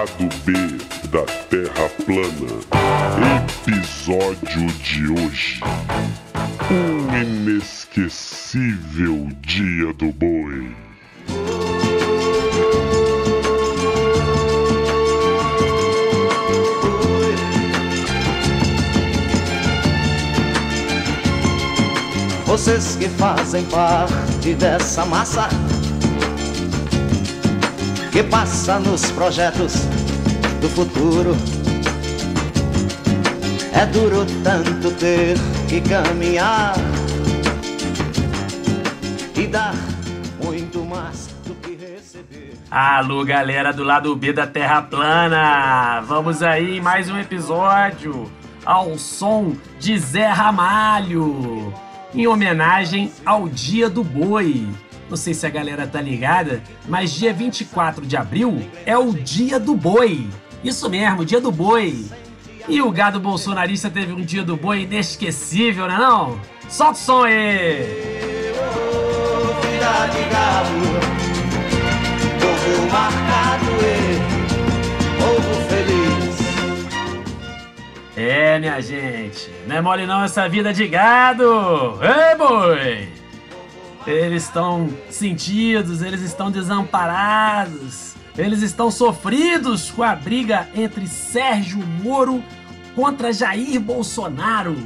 Lado B da Terra plana. Episódio de hoje. Um inesquecível dia do boi. Vocês que fazem parte dessa massa que passa nos projetos do futuro. É duro tanto ter que caminhar e dar muito mais do que receber. Alô, galera do lado B da Terra Plana! Vamos aí mais um episódio ao som de Zé Ramalho, em homenagem ao Dia do Boi. Não sei se a galera tá ligada, mas dia 24 de abril é o Dia do Boi. Isso mesmo, Dia do Boi. E o gado bolsonarista teve um Dia do Boi inesquecível, né não? Solta o som aí! É, minha gente, não é mole não essa vida de gado! Ei, boi! Eles estão sentidos, eles estão desamparados, eles estão sofridos com a briga entre Sérgio Moro contra Jair Bolsonaro.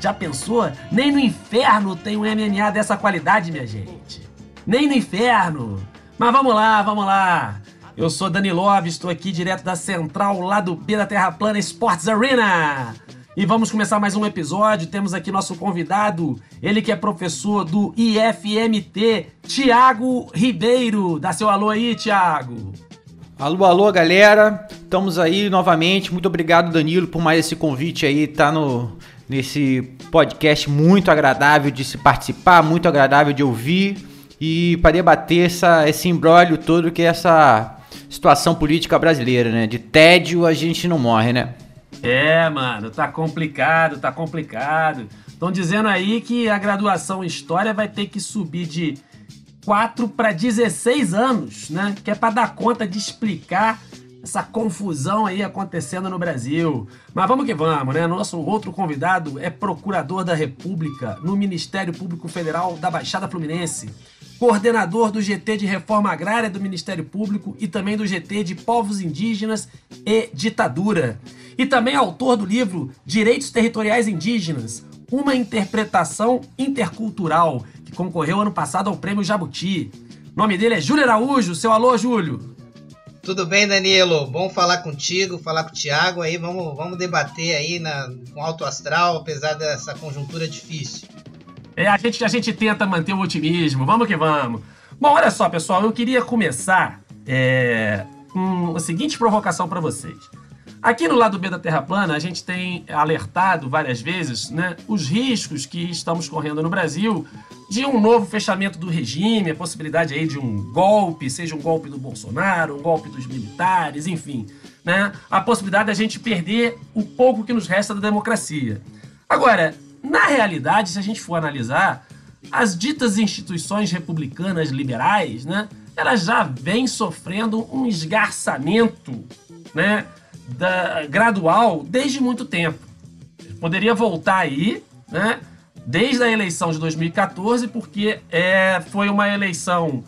Já pensou? Nem no inferno tem um MMA dessa qualidade, minha gente. Nem no inferno. Mas vamos lá, vamos lá. Eu sou Dani Love, estou aqui direto da central lá do B da Terra Plana Sports Arena. E vamos começar mais um episódio. Temos aqui nosso convidado, ele que é professor do IFMT, Tiago Ribeiro. Dá seu alô aí, Tiago. Alô, alô, galera. Estamos aí novamente. Muito obrigado, Danilo, por mais esse convite aí. Tá no nesse podcast muito agradável de se participar, muito agradável de ouvir e para debater essa, esse embrólio todo que é essa situação política brasileira, né? De tédio a gente não morre, né? É, mano, tá complicado, tá complicado. Estão dizendo aí que a graduação em História vai ter que subir de 4 para 16 anos, né? Que é para dar conta de explicar essa confusão aí acontecendo no Brasil. Mas vamos que vamos, né? Nosso outro convidado é procurador da República no Ministério Público Federal da Baixada Fluminense, coordenador do GT de Reforma Agrária do Ministério Público e também do GT de Povos Indígenas e Ditadura. E também autor do livro Direitos Territoriais Indígenas, uma interpretação intercultural, que concorreu ano passado ao Prêmio Jabuti. O nome dele é Júlio Araújo. Seu alô, Júlio. Tudo bem, Danilo? Bom falar contigo, falar com o Thiago aí. Vamos, vamos debater aí na, com alto astral, apesar dessa conjuntura difícil. É, a gente, a gente tenta manter o otimismo. Vamos que vamos. Bom, olha só, pessoal. Eu queria começar é, com a seguinte provocação para vocês. Aqui no lado B da Terra Plana, a gente tem alertado várias vezes né, os riscos que estamos correndo no Brasil de um novo fechamento do regime, a possibilidade aí de um golpe, seja um golpe do Bolsonaro, um golpe dos militares, enfim. Né, a possibilidade da gente perder o pouco que nos resta da democracia. Agora, na realidade, se a gente for analisar, as ditas instituições republicanas liberais, né, elas já vêm sofrendo um esgarçamento, né, da, gradual desde muito tempo. Poderia voltar aí, né? Desde a eleição de 2014, porque é, foi uma eleição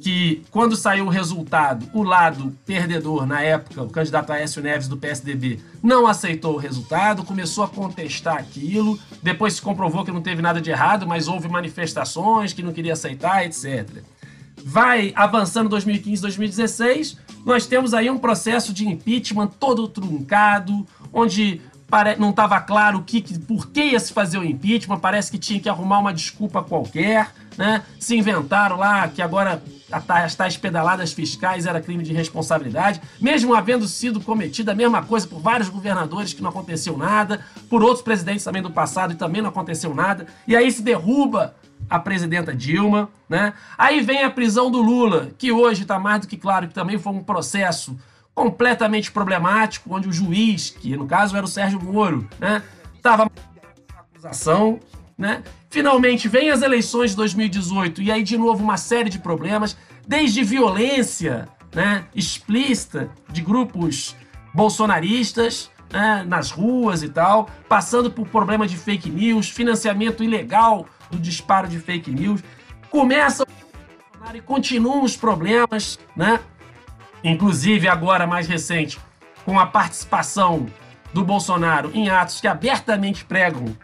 que, quando saiu o resultado, o lado perdedor, na época, o candidato Aécio Neves do PSDB, não aceitou o resultado, começou a contestar aquilo, depois se comprovou que não teve nada de errado, mas houve manifestações que não queria aceitar, etc. Vai avançando 2015, 2016, nós temos aí um processo de impeachment todo truncado, onde não estava claro que, por que ia se fazer o impeachment, parece que tinha que arrumar uma desculpa qualquer, né? Se inventaram lá que agora as tais pedaladas fiscais era crime de responsabilidade, mesmo havendo sido cometida a mesma coisa por vários governadores que não aconteceu nada, por outros presidentes também do passado e também não aconteceu nada, e aí se derruba a presidenta Dilma, né? Aí vem a prisão do Lula, que hoje está mais do que claro que também foi um processo completamente problemático, onde o juiz, que no caso era o Sérgio Moro, né, estava acusação, né? Finalmente vem as eleições de 2018 e aí de novo uma série de problemas, desde violência né, explícita de grupos bolsonaristas né, nas ruas e tal, passando por problemas de fake news, financiamento ilegal do disparo de fake news. Começa e continuam os problemas, né? Inclusive agora mais recente, com a participação do Bolsonaro em atos que abertamente pregam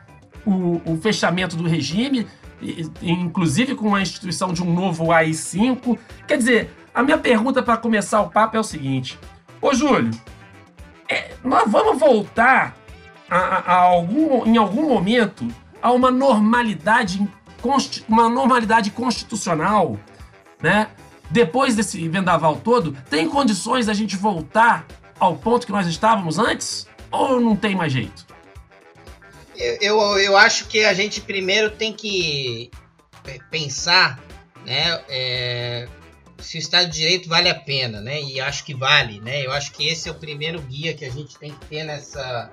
o, o fechamento do regime, inclusive com a instituição de um novo AI-5. Quer dizer, a minha pergunta para começar o papo é o seguinte: Ô Júlio, é, nós vamos voltar a, a, algum, em algum momento a uma normalidade, uma normalidade constitucional, né? Depois desse vendaval todo, tem condições da gente voltar ao ponto que nós estávamos antes? Ou não tem mais jeito? Eu, eu, eu acho que a gente primeiro tem que pensar né, é, se o Estado de Direito vale a pena, né? E acho que vale, né? Eu acho que esse é o primeiro guia que a gente tem que ter nessa,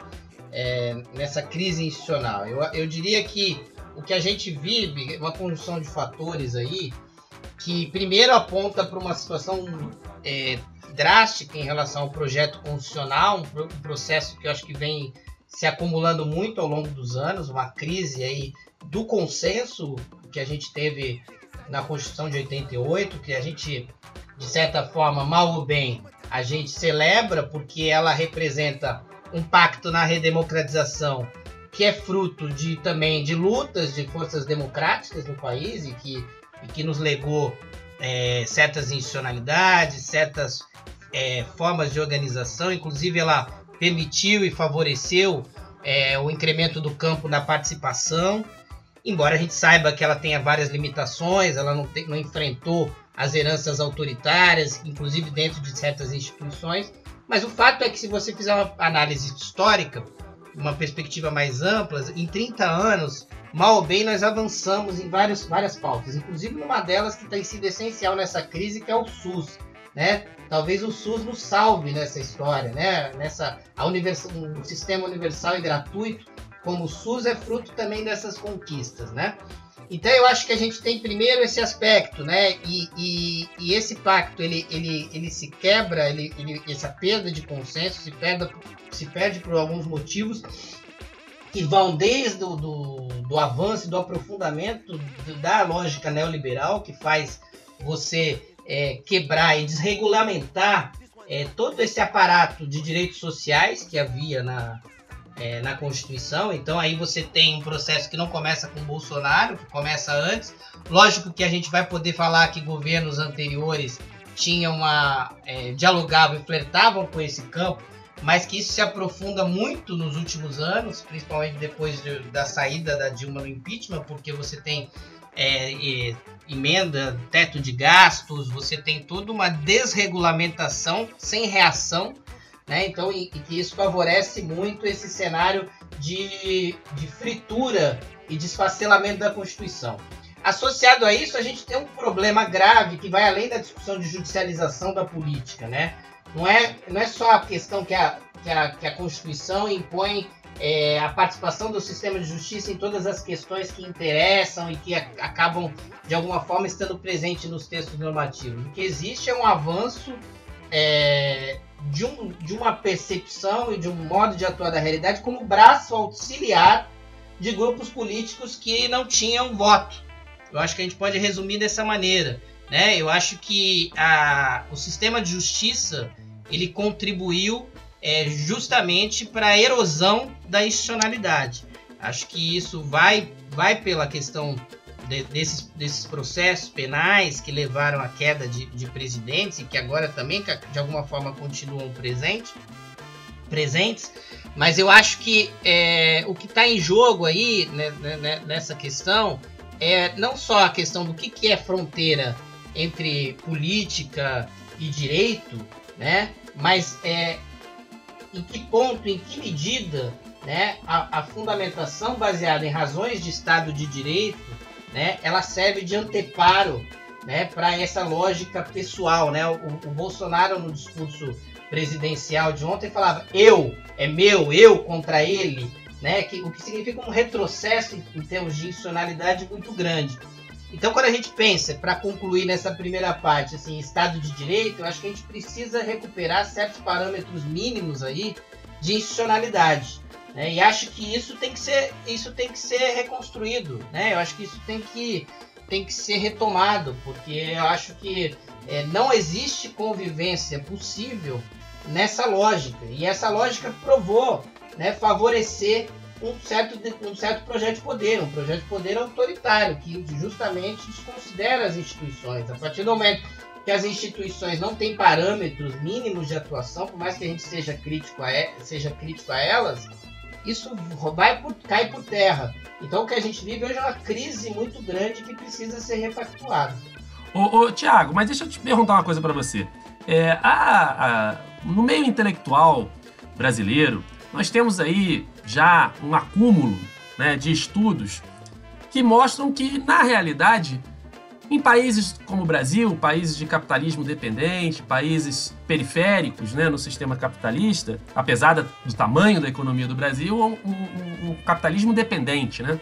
é, nessa crise institucional. Eu, eu diria que o que a gente vive é uma conjunção de fatores aí que primeiro aponta para uma situação é, drástica em relação ao projeto constitucional, um, processo que eu acho que vem se acumulando muito ao longo dos anos, uma crise aí do consenso que a gente teve na Constituição de 88, que a gente, de certa forma, mal ou bem, a gente celebra porque ela representa um pacto na redemocratização que é fruto de também de lutas de forças democráticas no país e que, e que nos legou é, certas institucionalidades, certas é, formas de organização, inclusive ela permitiu e favoreceu é, o incremento do campo na participação, embora a gente saiba que ela tenha várias limitações, ela não, te, não enfrentou as heranças autoritárias, inclusive dentro de certas instituições, mas o fato é que se você fizer uma análise histórica, uma perspectiva mais ampla, em 30 anos, mal ou bem, nós avançamos em vários, várias pautas, inclusive numa delas que tem sido essencial nessa crise, que é o SUS. Né? Talvez o SUS nos salve nessa história, né? Nessa a univers, um sistema universal e gratuito como o SUS é fruto também dessas conquistas, né? Então eu acho que a gente tem primeiro esse aspecto, né? E, e, e esse pacto ele, ele, ele se quebra, ele, ele, essa perda de consenso se perde, se perde por alguns motivos que vão desde o do, do avanço do aprofundamento da lógica neoliberal que faz você é, quebrar e desregulamentar é, todo esse aparato de direitos sociais que havia na, é, na Constituição. Então aí você tem um processo que não começa com Bolsonaro, que começa antes. Lógico que a gente vai poder falar que governos anteriores tinham uma é, dialogavam e flertavam com esse campo, mas que isso se aprofunda muito nos últimos anos, principalmente depois de, da saída da Dilma no impeachment, porque você tem é, emenda, teto de gastos, você tem toda uma desregulamentação sem reação né? Então, e, e, que isso favorece muito esse cenário de, de fritura e desfacelamento da Constituição. Associado a isso, a gente tem um problema grave que vai além da discussão de judicialização da política, né? Não é, não é só a questão que a, que a, que a Constituição impõe é, a participação do sistema de justiça em todas as questões que interessam e que a, acabam, de alguma forma, estando presentes nos textos normativos. O que existe é um avanço é, de, um, de uma percepção e de um modo de atuar da realidade como braço auxiliar de grupos políticos que não tinham voto. Eu acho que a gente pode resumir dessa maneira. Né? Eu acho que a, o sistema de justiça ele contribuiu é, justamente para a erosão da institucionalidade. Acho que isso vai, vai pela questão de, desses, desses processos penais que levaram à queda de, de presidentes e que agora também de alguma forma continuam presente, presentes. Mas eu acho que é, o que está em jogo aí né, né, né, nessa questão é não só a questão do que, que é fronteira entre política e direito, né? Mas é em que ponto, em que medida, né, a, a fundamentação baseada em razões de Estado de Direito né, ela serve de anteparo né, para essa lógica pessoal. Né? O, o, Bolsonaro, no discurso presidencial de ontem, falava eu, é meu, eu contra ele, né, que, o que significa um retrocesso em, termos de institucionalidade muito grande. Então, quando a gente pensa, para concluir nessa primeira parte, assim, Estado de Direito, eu acho que a gente precisa recuperar certos parâmetros mínimos aí de institucionalidade. Né? E acho que isso tem que ser, isso tem que ser reconstruído. Né? Eu acho que isso tem que, tem que ser retomado, porque eu acho que é, não existe convivência possível nessa lógica. E essa lógica provou né, favorecer um certo, um certo projeto de poder, um projeto de poder autoritário, que justamente desconsidera as instituições. A partir do momento que as instituições não têm parâmetros mínimos de atuação, por mais que a gente seja crítico a, seja crítico a elas, isso vai por, cai por terra. Então o que a gente vive hoje é uma crise muito grande que precisa ser repactuada. Ô, ô Tiago, mas deixa eu te perguntar uma coisa para você. É, a, a, no meio intelectual brasileiro, nós temos aí já um acúmulo né, de estudos que mostram que, na realidade, em países como o Brasil, países de capitalismo dependente, países periféricos né, no sistema capitalista, apesar do tamanho da economia do Brasil, um, um, um capitalismo dependente. Né?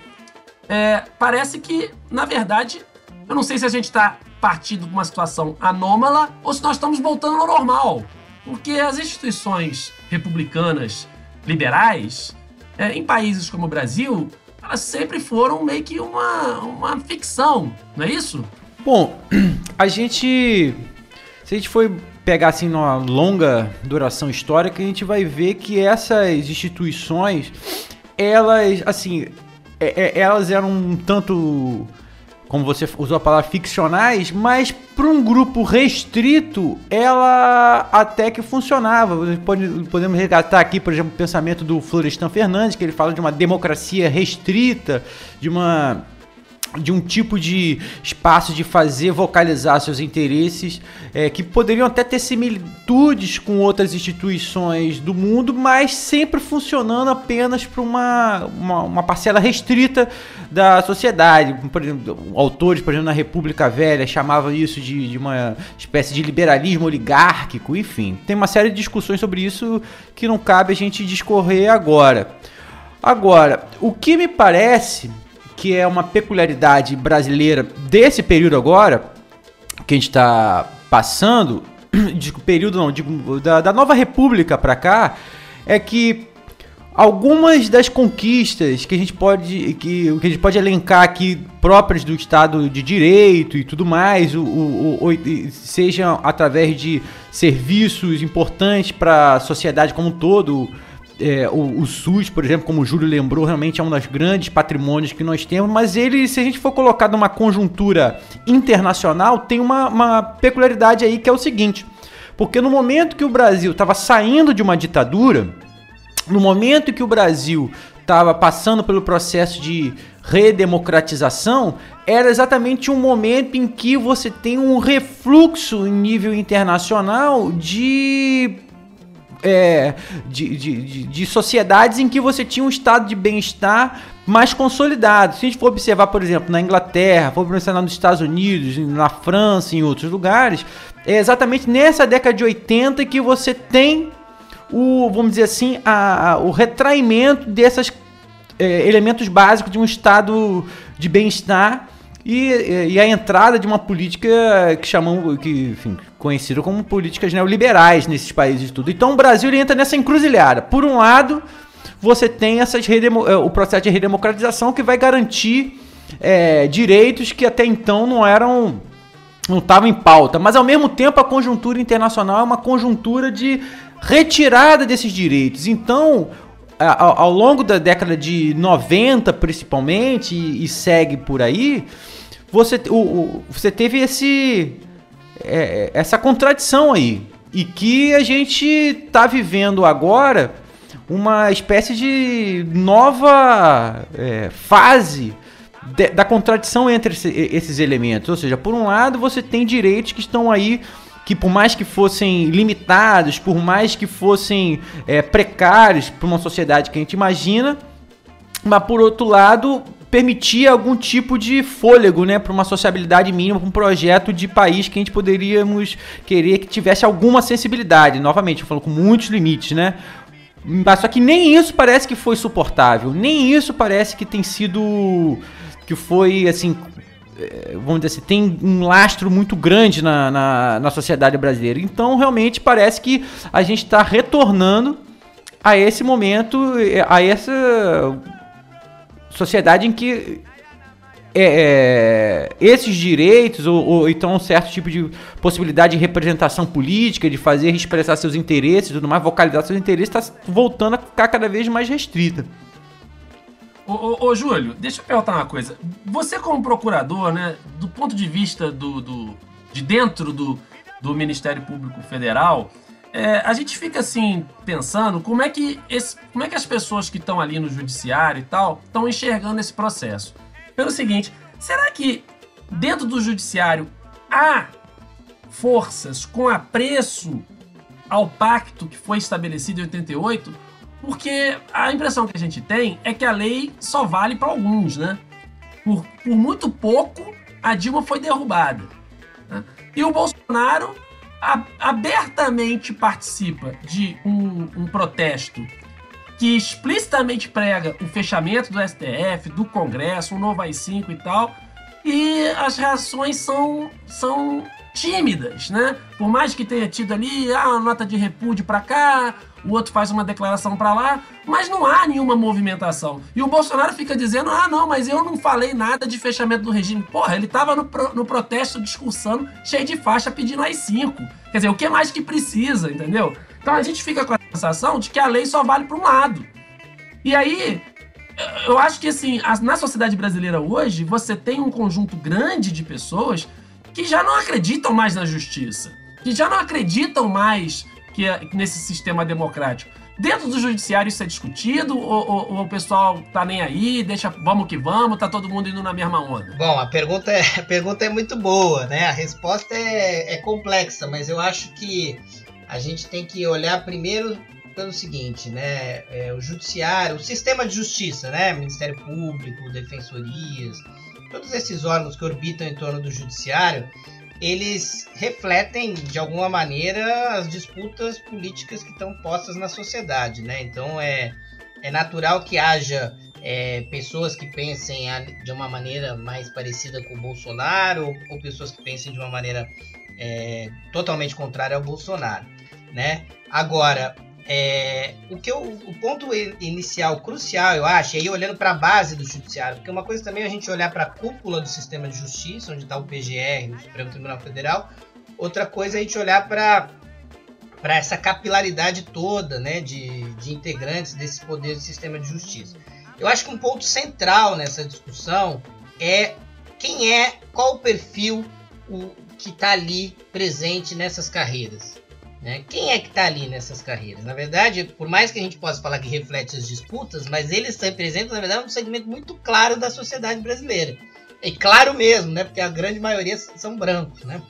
É, parece que, na verdade, eu não sei se a gente está partindo de uma situação anômala ou se nós estamos voltando ao normal. Porque as instituições republicanas liberais é, em países como o Brasil, elas sempre foram meio que uma, uma ficção, não é isso? Bom, a gente. Se a gente for pegar assim numa longa duração histórica, a gente vai ver que essas instituições, elas, assim, é, é, elas eram um tanto como você usou a palavra ficcionais, mas para um grupo restrito, ela até que funcionava. Pode, podemos resgatar aqui, por exemplo, o pensamento do Florestan Fernandes, que ele fala de uma democracia restrita, de uma de um tipo de espaço de fazer vocalizar seus interesses é, que poderiam até ter similitudes com outras instituições do mundo, mas sempre funcionando apenas para uma, uma, uma, parcela restrita da sociedade. Por exemplo, autores, por exemplo, na República Velha chamavam isso de, de uma espécie de liberalismo oligárquico, enfim. Tem uma série de discussões sobre isso que não cabe a gente discorrer agora. Agora, o que me parece que é uma peculiaridade brasileira desse período agora, que a gente está passando, digo período não, digo da, da nova república para cá, é que algumas das conquistas que a gente pode que, que a gente pode elencar aqui próprias do Estado de Direito e tudo mais, o, o, o seja através de serviços importantes para a sociedade como um todo, é, o, o, SUS, por exemplo, como o Júlio lembrou, realmente é um dos grandes patrimônios que nós temos, mas ele, se a gente for colocar numa conjuntura internacional, tem uma, uma peculiaridade aí que é o seguinte: porque no momento que o Brasil estava saindo de uma ditadura, no momento que o Brasil estava passando pelo processo de redemocratização, era exatamente um momento em que você tem um refluxo em nível internacional de é, de, de, de, sociedades em que você tinha um estado de bem-estar mais consolidado. Se a gente for observar, por exemplo, na Inglaterra, for observar nos Estados Unidos, na França, em outros lugares, é exatamente nessa década de 80 que você tem o, vamos dizer assim, a, a, o retraimento desses é, elementos básicos de um estado de bem-estar e, e, a entrada de uma política que chamam, que, enfim, conhecida como políticas neoliberais nesses países e tudo. Então o Brasil entra nessa encruzilhada. Por um lado, você tem essas é, o processo de redemocratização que vai garantir é, direitos que até então não eram não estavam em pauta, mas ao mesmo tempo a conjuntura internacional é uma conjuntura de retirada desses direitos. Então, ao, ao longo da década de 90, principalmente, e, e segue por aí, você, o, o, você teve esse, é, essa contradição aí. E que a gente está vivendo agora uma espécie de nova é, fase de, da contradição entre esse, esses elementos. Ou seja, por um lado, você tem direitos que estão aí que por mais que fossem limitados, por mais que fossem é, precários para uma sociedade que a gente imagina, mas por outro lado permitia algum tipo de fôlego, né, para uma sociabilidade mínima, para um projeto de país que a gente poderíamos querer que tivesse alguma sensibilidade. Novamente, eu falo com muitos limites, né? Mas só que nem isso parece que foi suportável, nem isso parece que tem sido que foi assim é, vamos dizer assim, tem um lastro muito grande na, na, na sociedade brasileira. Então, realmente, parece que a gente está retornando a esse momento, a essa sociedade em que é, é, esses direitos, ou, ou, então um certo tipo de possibilidade de representação política, de fazer expressar seus interesses, tudo mais, vocalizar seus interesses, está voltando a ficar cada vez mais restrita. Ô, ô, ô, Júlio, deixa eu perguntar uma coisa. Você, como procurador, né, do ponto de vista do, do de dentro do, do Ministério Público Federal, é, a gente fica assim pensando como é que esse, como é que as pessoas que estão ali no judiciário e tal estão enxergando esse processo. Pelo seguinte, será que dentro do judiciário há forças com apreço ao pacto que foi estabelecido em 88? Porque a impressão que a gente tem é que a lei só vale para alguns, né? Por, por muito pouco, a Dilma foi derrubada. Né? E o Bolsonaro abertamente participa de um, um protesto que explicitamente prega o fechamento do STF, do Congresso, um novo AI-5 e tal, e as reações são, são tímidas, né? Por mais que tenha tido ali ah, nota de repúdio para cá, o outro faz uma declaração para lá, mas não há nenhuma movimentação. E o Bolsonaro fica dizendo: ah, não, mas eu não falei nada de fechamento do regime. Porra, ele tava no, pro, no protesto discursando, cheio de faixa pedindo as cinco. Quer dizer, o que mais que precisa, entendeu? Então a gente fica com a sensação de que a lei só vale para um lado. E aí, eu acho que assim, na sociedade brasileira hoje, você tem um conjunto grande de pessoas que já não acreditam mais na justiça, que já não acreditam mais que é nesse sistema democrático. Dentro do judiciário isso é discutido ou, ou, ou, o pessoal tá nem aí, deixa vamos que vamos, tá todo mundo indo na mesma onda? Bom, a pergunta é, a pergunta é muito boa, né? A resposta é, é complexa, mas eu acho que a gente tem que olhar primeiro pelo seguinte, né? É, o judiciário, o sistema de justiça, né? Ministério Público, defensorias, todos esses órgãos que orbitam em torno do judiciário, eles refletem de alguma maneira as disputas políticas que estão postas na sociedade, né? Então é, é natural que haja é, pessoas que pensem de uma maneira mais parecida com o Bolsonaro ou, ou pessoas que pensem de uma maneira é, totalmente contrária ao Bolsonaro, né? Agora é, o que eu, o ponto inicial crucial, eu acho, é ir olhando para a base do judiciário, porque uma coisa também é a gente olhar para a cúpula do sistema de justiça, onde está o PGR, o Supremo Tribunal Federal, outra coisa é a gente olhar para para essa capilaridade toda, né, de, de integrantes desse poder do sistema de justiça. Eu acho que um ponto central nessa discussão é quem é, qual o perfil o, que está ali presente nessas carreiras. Né? Quem é que está ali nessas carreiras? Na verdade, por mais que a gente possa falar que reflete as disputas, mas eles representam, na verdade, um segmento muito claro da sociedade brasileira. E claro mesmo, né? Porque a grande maioria são brancos, né?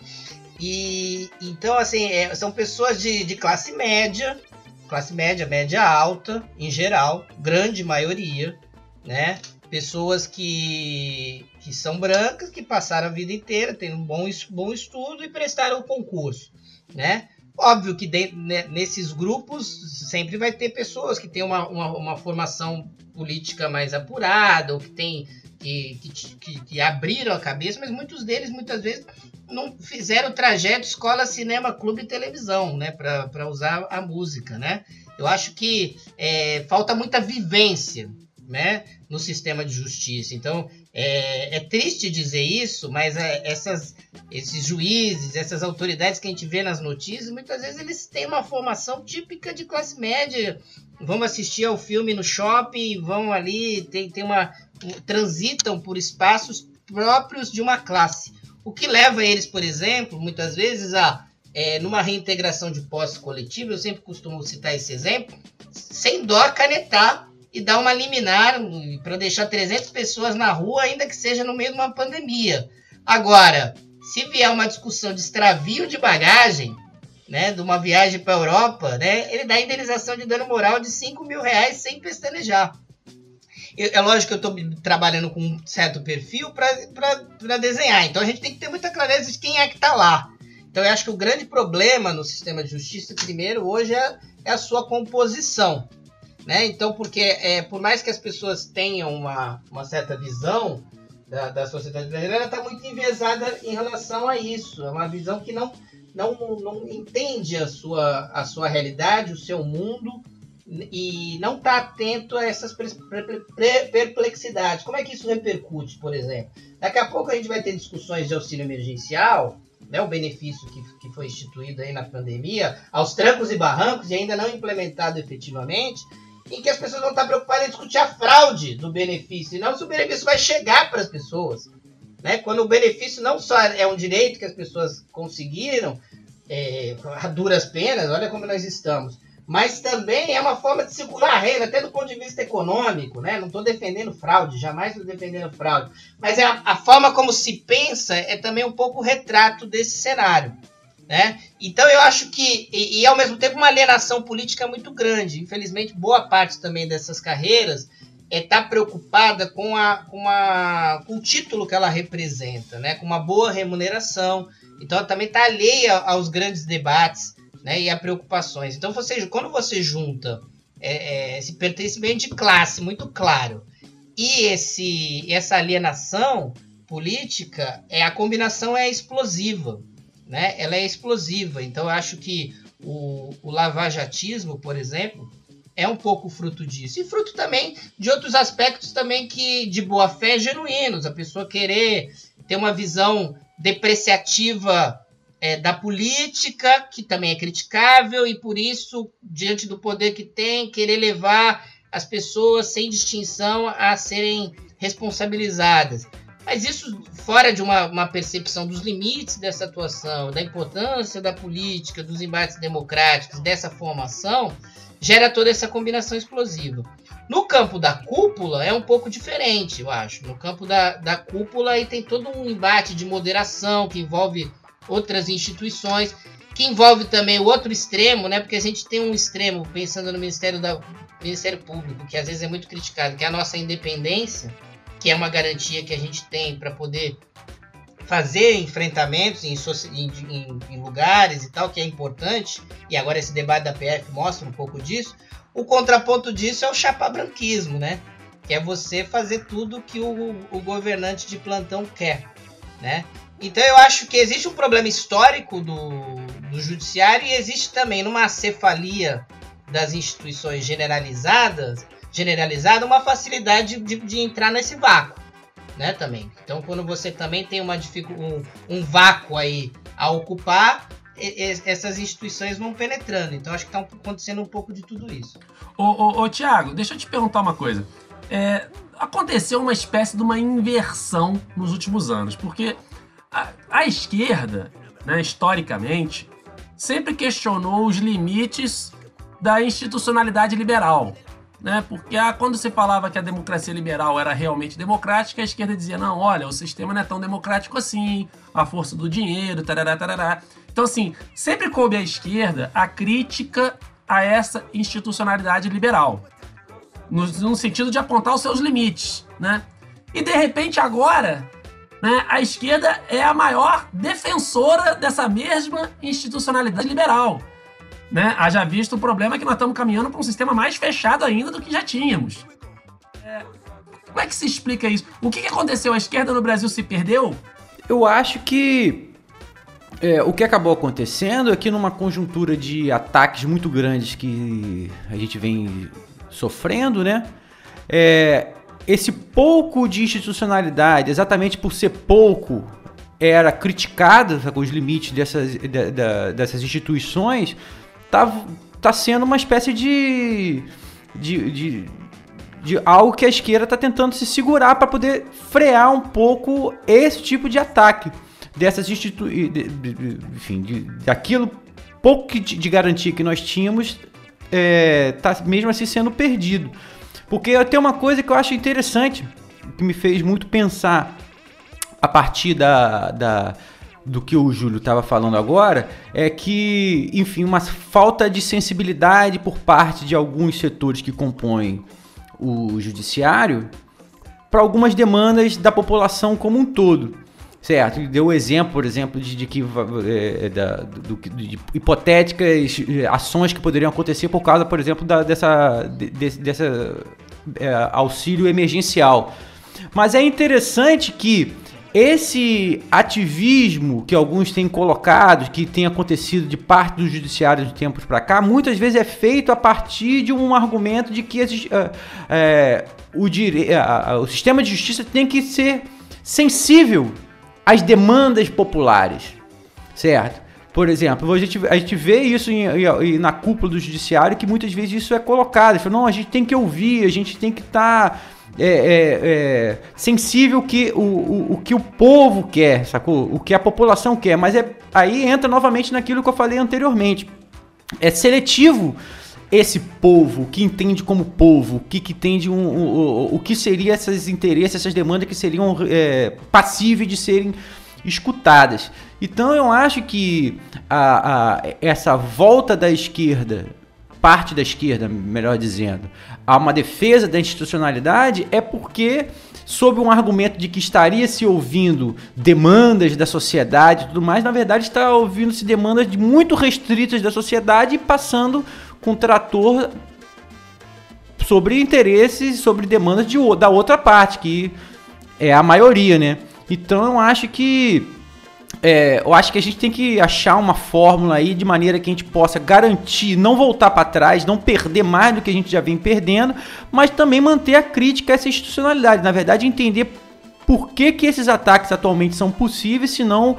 E então, assim, é, são pessoas de, de classe média, classe média, média alta, em geral, grande maioria, né? Pessoas que, que são brancas, que passaram a vida inteira, tendo um bom, bom estudo e prestaram o concurso, né? Óbvio que dentro, né, nesses grupos sempre vai ter pessoas que têm uma, uma, uma formação política mais apurada, ou que tem que, que, que, abriram a cabeça, mas muitos deles muitas vezes não fizeram trajeto escola, cinema, clube e televisão, né, para usar a música, né? Eu acho que é, falta muita vivência, né, no sistema de justiça. Então, é, é triste dizer isso, mas é, essas, esses juízes, essas autoridades que a gente vê nas notícias, muitas vezes eles têm uma formação típica de classe média. Vão assistir ao filme no shopping, vão ali, tem, tem uma, transitam por espaços próprios de uma classe. O que leva eles, por exemplo, muitas vezes a é, numa reintegração de posse coletiva, eu sempre costumo citar esse exemplo, sem dó canetar e dar uma liminar para deixar 300 pessoas na rua, ainda que seja no meio de uma pandemia. Agora, se vier uma discussão de extravio de bagagem, né, de uma viagem para a Europa, né, ele dá indenização de dano moral de 5 mil reais sem pestanejar. É lógico que eu estou trabalhando com um certo perfil para desenhar, então a gente tem que ter muita clareza de quem é que está lá. Então eu acho que o grande problema no sistema de justiça, primeiro, hoje é, é a sua composição. Né? Então, porque é, por mais que as pessoas tenham uma, uma certa visão, da, da sociedade brasileira está muito enviesada em relação a isso. É uma visão que não, não, não entende a sua, a sua realidade, o seu mundo, e não está atento a essas perplexidades. Como é que isso repercute, por exemplo? Daqui a pouco a gente vai ter discussões de auxílio emergencial, né, o benefício que, que foi instituído aí na pandemia, aos trancos e barrancos e ainda não implementado efetivamente, em que as pessoas vão estar preocupadas em discutir a fraude do benefício, e não se o benefício vai chegar para as pessoas. Né? Quando o benefício não só é um direito que as pessoas conseguiram, é, a duras penas, olha como nós estamos, mas também é uma forma de circular a renda, até do ponto de vista econômico, né? Não estou defendendo fraude, jamais estou defendendo fraude, mas é a, a, forma como se pensa é também um pouco retrato desse cenário, né? Então eu acho que e, e ao mesmo tempo uma alienação política muito grande. Infelizmente boa parte também dessas carreiras está é, preocupada com, a, com, a, com o título que ela representa, né? Com uma boa remuneração. Então ela também está alheia aos grandes debates né, e a preocupações. Então, você, quando você junta é, é, esse pertencimento de classe muito claro e esse, essa alienação política, é a combinação é explosiva. Né? Ela é explosiva. Então, eu acho que o, o lavajatismo, por exemplo, é um pouco fruto disso. E fruto também de outros aspectos também que de boa fé genuínos. A pessoa querer ter uma visão depreciativa é, da política, que também é criticável, e por isso, diante do poder que tem, querer levar as pessoas sem distinção a serem responsabilizadas. Mas isso fora de uma, uma, percepção dos limites dessa atuação, da importância da política, dos embates democráticos, dessa formação, gera toda essa combinação explosiva. No campo da cúpula é um pouco diferente, eu acho. No campo da, da cúpula aí tem todo um embate de moderação que envolve outras instituições, que envolve também o outro extremo, né? Porque a gente tem um extremo, pensando no Ministério, da, Ministério Público, que às vezes é muito criticado, que é a nossa independência, que é uma garantia que a gente tem para poder fazer enfrentamentos em, em, em, lugares e tal, que é importante, e agora esse debate da PF mostra um pouco disso. O contraponto disso é o chapabranquismo, né? Que é você fazer tudo que o, o governante de plantão quer, né? Então eu acho que existe um problema histórico do, do judiciário e existe também numa cefalia das instituições generalizadas, generalizada, uma facilidade de, de entrar nesse vácuo, né, também. Então quando você também tem uma um, um vácuo aí a ocupar, essas instituições vão penetrando. Então acho que está acontecendo um pouco de tudo isso. Ô, ô, ô Tiago, deixa eu te perguntar uma coisa. É, aconteceu uma espécie de uma inversão nos últimos anos, porque a, a esquerda, né, historicamente, sempre questionou os limites da institucionalidade liberal. Né? Porque ah, quando se falava que a democracia liberal era realmente democrática, a esquerda dizia: não, olha, o sistema não é tão democrático assim, a força do dinheiro, tarará, tarará. Então, assim, sempre coube à esquerda a crítica a essa institucionalidade liberal, no, no sentido de apontar os seus limites. Né? E de repente, agora, né, a esquerda é a maior defensora dessa mesma institucionalidade liberal. Né? Haja visto o problema que nós estamos caminhando para um sistema mais fechado ainda do que já tínhamos. É, como é que se explica isso? O que, que aconteceu? A esquerda no Brasil se perdeu? Eu acho que é, o que acabou acontecendo é que numa conjuntura de ataques muito grandes que a gente vem sofrendo, né? É, esse pouco de institucionalidade, exatamente por ser pouco, era criticado com os limites dessas, dessas instituições, tá, tá sendo uma espécie de, de, de, de algo que a esquerda está tentando se segurar para poder frear um pouco esse tipo de ataque dessas instituições, de, de, enfim, de, daquilo pouco de, garantia que nós tínhamos, é, tá mesmo assim sendo perdido. Porque tenho uma coisa que eu acho interessante, que me fez muito pensar a partir da, da do que o Júlio estava falando agora, é que, enfim, uma falta de sensibilidade por parte de alguns setores que compõem o judiciário para algumas demandas da população como um todo. Certo, ele deu o exemplo, por exemplo, de, de que é, da, do, de hipotéticas ações que poderiam acontecer por causa, por exemplo, da, dessa, de, dessa é, auxílio emergencial. Mas é interessante que esse ativismo que alguns têm colocado, que tem acontecido de parte do judiciário de tempos para cá, muitas vezes é feito a partir de um argumento de que uh, é, o, dire... Uh, o sistema de justiça tem que ser sensível às demandas populares, certo? Por exemplo, a gente, a gente vê isso em, em, na cúpula do judiciário que muitas vezes isso é colocado. Fala, não, a gente tem que ouvir, a gente tem que estar. Tá é, é, é, sensível que o, o, o, que o povo quer, sacou? O que a população quer. Mas é, aí entra novamente naquilo que eu falei anteriormente. É seletivo esse povo, que entende como povo, que, que entende um, um, um, o que seria esses interesses, essas demandas que seriam é, passíveis de serem escutadas. Então eu acho que a, a, essa volta da esquerda parte da esquerda, melhor dizendo, a uma defesa da institucionalidade é porque sob um argumento de que estaria se ouvindo demandas da sociedade e tudo mais, na verdade está ouvindo-se demandas de muito restritas da sociedade e passando com trator sobre interesses, sobre demandas de, da outra parte, que é a maioria, né? Então eu acho que é, eu acho que a gente tem que achar uma fórmula aí de maneira que a gente possa garantir não voltar para trás, não perder mais do que a gente já vem perdendo, mas também manter a crítica a essa institucionalidade. Na verdade, entender por que, que esses ataques atualmente são possíveis, se não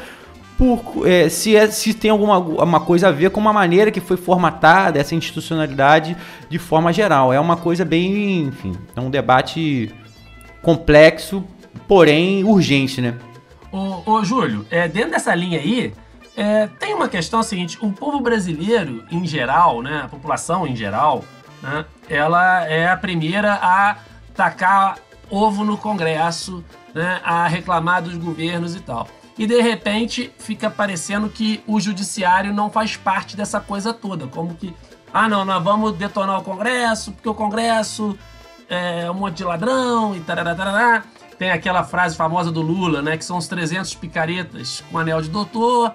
por, é, se, é, se tem alguma uma coisa a ver com uma maneira que foi formatada essa institucionalidade de forma geral. É uma coisa bem, enfim, é um debate complexo, porém urgente, né? Ô, ô Júlio, é, dentro dessa linha aí, é, tem uma questão seguinte: o povo brasileiro, em geral, né, a população em geral, né, ela é a primeira a tacar ovo no Congresso, né, a reclamar dos governos e tal. E de repente fica parecendo que o judiciário não faz parte dessa coisa toda, como que, ah não, nós vamos detonar o Congresso, porque o Congresso é um monte de ladrão e tarará, tarará. Tem aquela frase famosa do Lula, né? Que são os 300 picaretas com anel de doutor,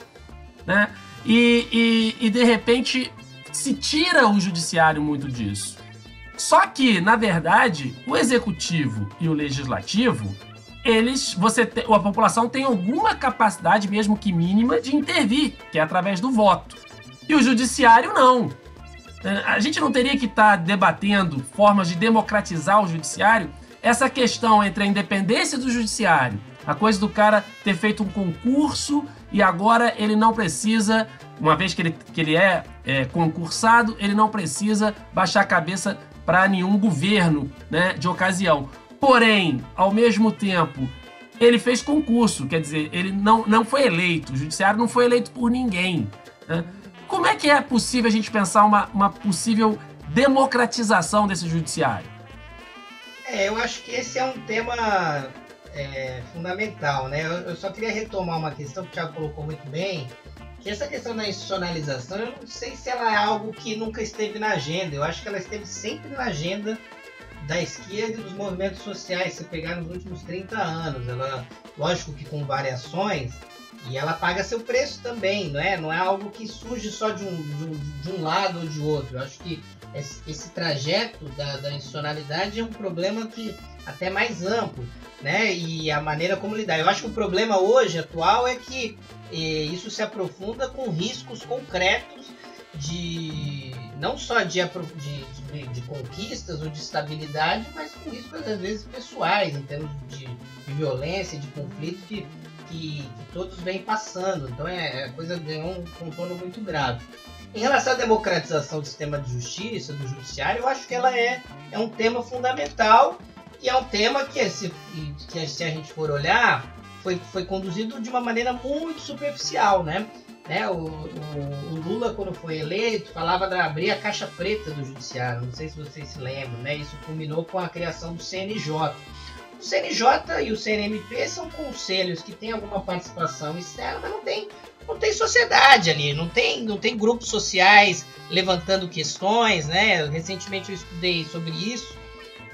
né? E, e, e de repente se tira o judiciário muito disso. Só que, na verdade, o executivo e o legislativo, eles, você te, a população tem alguma capacidade, mesmo que mínima, de intervir, que é através do voto. E o judiciário não. É, a gente não teria que estar tá debatendo formas de democratizar o judiciário essa questão entre a independência do judiciário, a coisa do cara ter feito um concurso e agora ele não precisa, uma vez que ele, que ele é, é concursado, ele não precisa baixar a cabeça para nenhum governo né, de ocasião. Porém, ao mesmo tempo, ele fez concurso, quer dizer, ele não, não foi eleito, o judiciário não foi eleito por ninguém. Né? Como é que é possível a gente pensar uma, uma possível democratização desse judiciário? É, eu acho que esse é um tema é, fundamental, né? Eu, eu, só queria retomar uma questão que o Thiago colocou muito bem, que essa questão da institucionalização, eu não sei se ela é algo que nunca esteve na agenda. Eu acho que ela esteve sempre na agenda da esquerda e dos movimentos sociais, se pegar nos últimos 30 anos. Ela, lógico que com variações, e ela paga seu preço também, não é? Não é algo que surge só de um, de um, de um lado ou de outro. Eu acho que esse, esse trajeto da, da institucionalidade é um problema que até mais amplo, né? E a maneira como lidar. Eu acho que o problema hoje, atual, é que eh, isso se aprofunda com riscos concretos de não só de, de, de, conquistas ou de estabilidade, mas com riscos às vezes pessoais, em termos de, de violência, de conflito que, que, que, todos vêm passando. Então é, a coisa ganhou um contorno muito grave. Em relação à democratização do sistema de justiça, do judiciário, eu acho que ela é, é um tema fundamental e é um tema que, se, que, se a gente for olhar, foi, foi conduzido de uma maneira muito superficial, né? né? O, o, o, Lula, quando foi eleito, falava de abrir a caixa preta do judiciário. Não sei se vocês se lembram, né? Isso culminou com a criação do CNJ. O CNJ e o CNMP são conselhos que têm alguma participação externa, mas não tem não tem sociedade ali, não tem, não tem grupos sociais levantando questões, né? Recentemente eu estudei sobre isso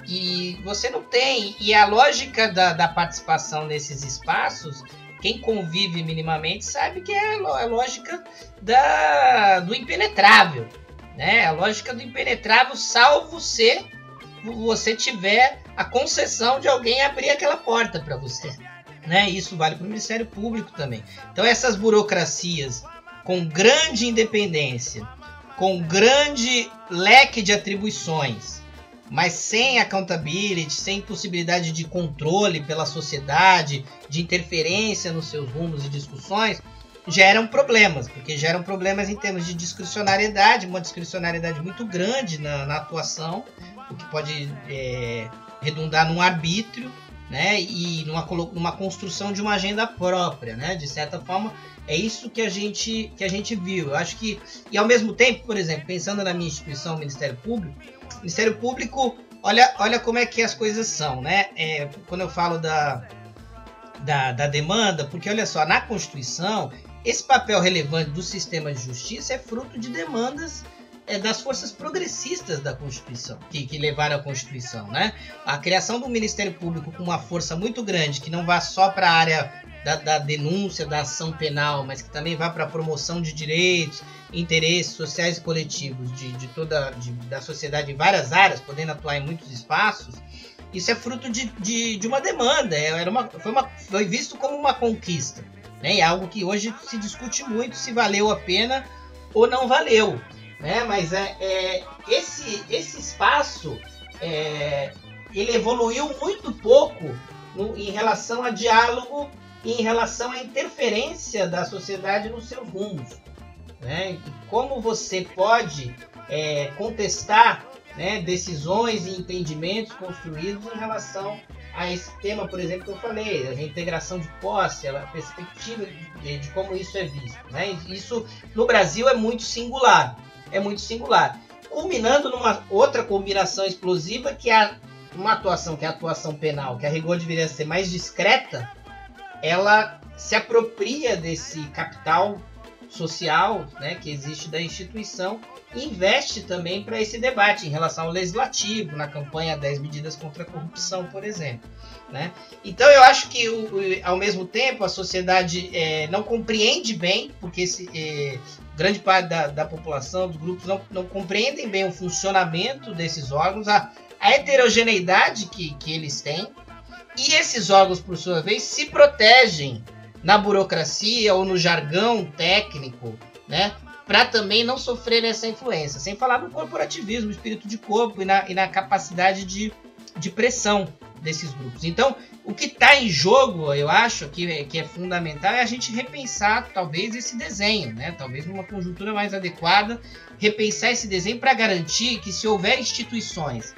e você não tem. E a lógica da, da participação nesses espaços, quem convive minimamente sabe que é a lógica da, do impenetrável, né? A lógica do impenetrável, salvo ser você tiver a concessão de alguém abrir aquela porta para você. Né? Isso vale para o Ministério Público também. Então essas burocracias com grande independência, com grande leque de atribuições, mas sem accountability, sem possibilidade de controle pela sociedade, de interferência nos seus rumos e discussões, geram problemas, porque geram problemas em termos de discricionariedade, uma discricionariedade muito grande na, na atuação, o que pode é, redundar num arbítrio, né, e numa, numa construção de uma agenda própria, né, de certa forma, é isso que a gente que a gente viu. Eu acho que e ao mesmo tempo, por exemplo, pensando na minha instituição, Ministério Público, Ministério Público, olha, olha como é que as coisas são, né? É, quando eu falo da, da, da demanda, porque olha só, na Constituição esse papel relevante do sistema de justiça é fruto de demandas é, das forças progressistas da Constituição, que, que levaram a Constituição. Né? A criação do Ministério Público com uma força muito grande, que não vá só para a área da, da, denúncia, da ação penal, mas que também vá para a promoção de direitos, interesses sociais e coletivos de, de toda de, da sociedade em várias áreas, podendo atuar em muitos espaços, isso é fruto de, de, de uma demanda, é, era uma, foi, uma, foi visto como uma conquista. Né? É algo que hoje se discute muito se valeu a pena ou não valeu. Né? Mas é, é esse, esse espaço é, ele evoluiu muito pouco no, em relação a diálogo e em relação à interferência da sociedade nos seus rumos. Né? Como você pode é, contestar né, decisões e entendimentos construídos em relação a esse tema, por exemplo, que eu falei, a integração de posse, a perspectiva de, de como isso é visto. Né? Isso no Brasil é muito singular, é muito singular. Culminando numa outra combinação explosiva que é uma atuação, que é a atuação penal, que a rigor deveria ser mais discreta, ela se apropria desse capital social né, que existe da instituição investe também para esse debate em relação ao legislativo, na campanha 10 medidas contra a corrupção, por exemplo. Né? Então eu acho que o, ao mesmo tempo a sociedade é, não compreende bem, porque esse, é, grande parte da, da, população, dos grupos, não, não, compreendem bem o funcionamento desses órgãos, a, a heterogeneidade que, que eles têm, e esses órgãos, por sua vez, se protegem na burocracia ou no jargão técnico, né? para também não sofrer essa influência. Sem falar no corporativismo, espírito de corpo e na, e na capacidade de, de pressão desses grupos. Então, o que está em jogo, eu acho que é, que é fundamental, é a gente repensar talvez esse desenho, né? Talvez numa conjuntura mais adequada, repensar esse desenho para garantir que se houver instituições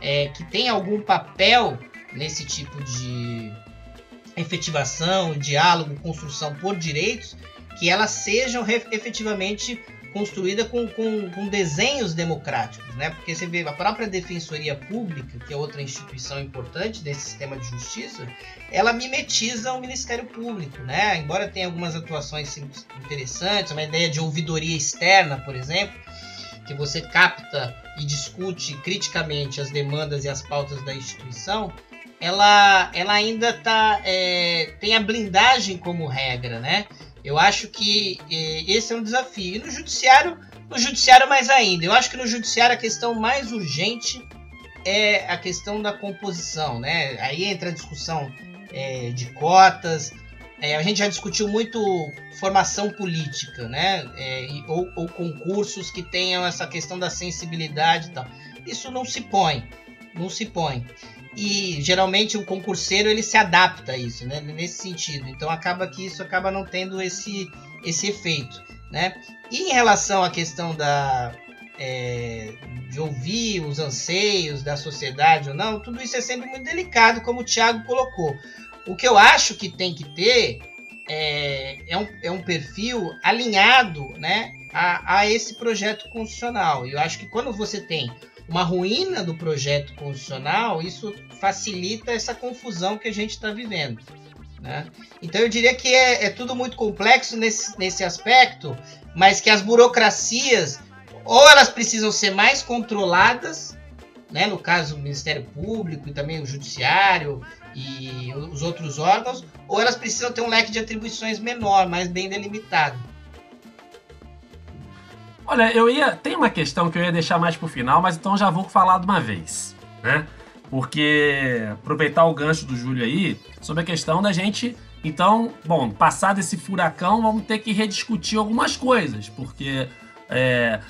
é, que têm algum papel nesse tipo de efetivação, diálogo, construção por direitos, que elas sejam efetivamente construídas com, com, com, desenhos democráticos, né? Porque você vê a própria Defensoria Pública, que é outra instituição importante desse sistema de justiça, ela mimetiza o Ministério Público, né? Embora tenha algumas atuações interessantes, uma ideia de ouvidoria externa, por exemplo, que você capta e discute criticamente as demandas e as pautas da instituição, ela, ela ainda tá, é, tem a blindagem como regra, né? Eu acho que eh, esse é um desafio. E no judiciário, no judiciário mais ainda. Eu acho que no judiciário a questão mais urgente é a questão da composição, né? Aí entra a discussão é, de cotas. É, a gente já discutiu muito formação política, né? É, ou, ou, concursos que tenham essa questão da sensibilidade e tal. Isso não se põe, não se põe e geralmente o concurseiro ele se adapta a isso, né? Nesse sentido. Então acaba que isso acaba não tendo esse, esse efeito, né? E em relação à questão da é, de ouvir os anseios da sociedade ou não, tudo isso é sempre muito delicado, como o Thiago colocou. O que eu acho que tem que ter é, é, um, é um perfil alinhado né, a, a esse projeto constitucional. E eu acho que quando você tem uma ruína do projeto constitucional, isso facilita essa confusão que a gente está vivendo. Né? Então eu diria que é, é, tudo muito complexo nesse, nesse aspecto, mas que as burocracias ou elas precisam ser mais controladas, né? no caso o Ministério Público e também o Judiciário e os outros órgãos, ou elas precisam ter um leque de atribuições menor, mais bem delimitado. Olha, eu ia. Tem uma questão que eu ia deixar mais pro final, mas então já vou falar de uma vez. né? Porque aproveitar o gancho do Júlio aí sobre a questão da gente. Então, bom, passado esse furacão, vamos ter que rediscutir algumas coisas, porque é,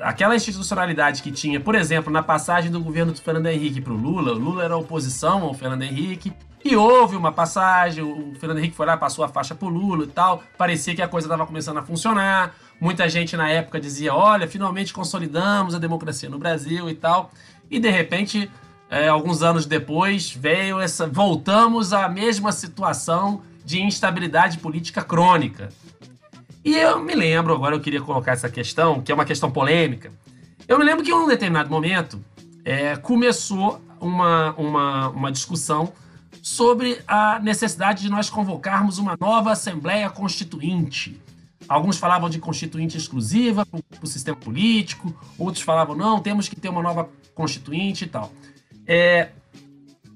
aquela institucionalidade que tinha, por exemplo, na passagem do governo do Fernando Henrique para o Lula, o Lula era oposição ao Fernando Henrique, e houve uma passagem, o Fernando Henrique foi lá, passou a faixa pro Lula e tal, parecia que a coisa estava começando a funcionar. Muita gente na época dizia: olha, finalmente consolidamos a democracia no Brasil e tal. E de repente, é, alguns anos depois, veio essa. Voltamos à mesma situação de instabilidade política crônica. E eu me lembro, agora eu queria colocar essa questão, que é uma questão polêmica. Eu me lembro que em um determinado momento é, começou uma, uma, uma discussão sobre a necessidade de nós convocarmos uma nova Assembleia Constituinte. Alguns falavam de constituinte exclusiva para o sistema político, outros falavam, não, temos que ter uma nova constituinte e tal. É,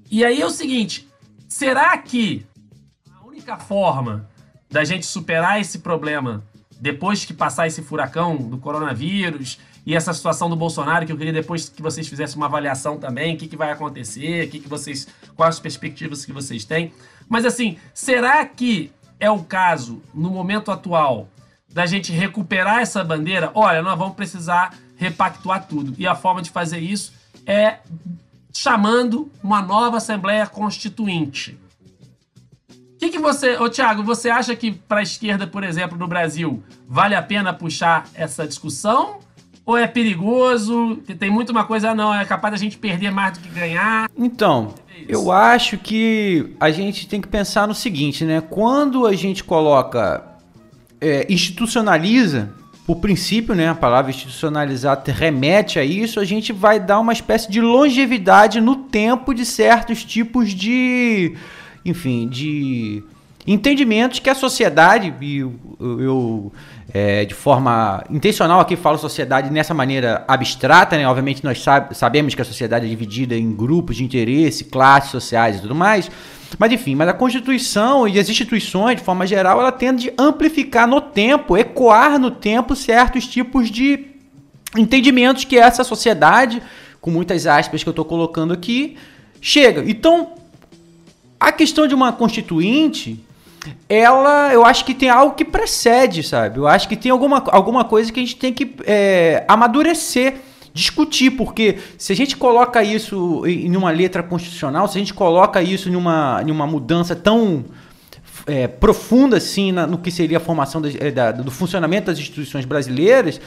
e aí é o seguinte: será que a única forma da gente superar esse problema depois que passar esse furacão do coronavírus e essa situação do Bolsonaro, que eu queria depois que vocês fizessem uma avaliação também, o que, que vai acontecer, que, que vocês, quais as perspectivas que vocês têm. Mas assim, será que é o caso, no momento atual, da gente recuperar essa bandeira? Olha, nós vamos precisar repactuar tudo. E a forma de fazer isso é chamando uma nova Assembleia Constituinte. O que, que você, ô Thiago, você acha que para a esquerda, por exemplo, no Brasil, vale a pena puxar essa discussão? Ou é perigoso? Tem muito uma coisa, não, é capaz da gente perder mais do que ganhar. Então, eu acho que a gente tem que pensar no seguinte, né? Quando a gente coloca, é, institucionaliza, por princípio, né? A palavra institucionalizar remete a isso, a gente vai dar uma espécie de longevidade no tempo de certos tipos de, enfim, de entendimentos que a sociedade, e eu, eu é, de forma intencional aqui falo sociedade nessa maneira abstrata, né? Obviamente nós sabe, sabemos que a sociedade é dividida em grupos de interesse, classes sociais e tudo mais. Mas enfim, mas a Constituição e as instituições, de forma geral, ela tende a amplificar no tempo, ecoar no tempo certos tipos de entendimentos que essa sociedade, com muitas aspas que eu estou colocando aqui, chega. Então, a questão de uma constituinte ela, eu acho que tem algo que precede, sabe? Eu acho que tem alguma, alguma coisa que a gente tem que é, amadurecer, discutir, porque se a gente coloca isso em uma letra constitucional, se a gente coloca isso em uma, em uma mudança tão é, profunda assim na, no que seria a formação da, é, da, do funcionamento das instituições brasileiras,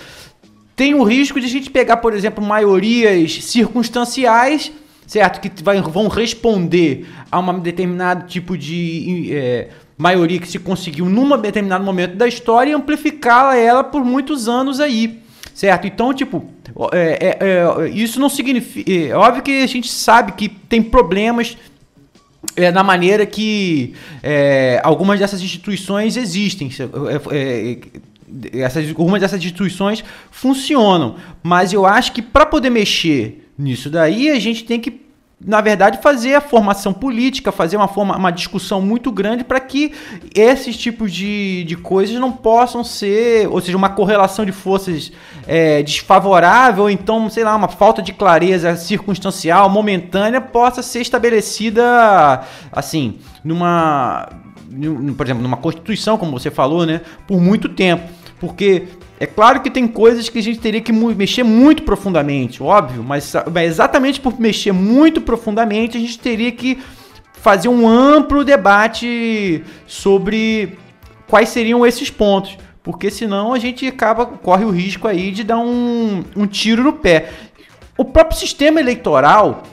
tem o risco de a gente pegar, por exemplo, maiorias circunstanciais certo? Que vai, vão responder a um determinado tipo de é, maioria que se conseguiu num determinado momento da história e amplificá-la ela por muitos anos aí, certo? Então, tipo, é, é, é, isso não significa. É óbvio que a gente sabe que tem problemas é, na maneira que é, algumas dessas instituições existem. É, é, essas, algumas dessas instituições funcionam. Mas eu acho que para poder mexer nisso daí, a gente tem que na verdade, fazer a formação política, fazer uma, forma, uma discussão muito grande para que esses tipos de, de coisas não possam ser, ou seja, uma correlação de forças é, desfavorável, então, sei lá, uma falta de clareza circunstancial, momentânea, possa ser estabelecida, assim, numa, por exemplo, numa Constituição, como você falou, né, por muito tempo. Porque é claro que tem coisas que a gente teria que mexer muito profundamente, óbvio, mas, mas exatamente por mexer muito profundamente, a gente teria que fazer um amplo debate sobre quais seriam esses pontos. Porque senão a gente acaba, corre o risco aí de dar um, um tiro no pé. O próprio sistema eleitoral,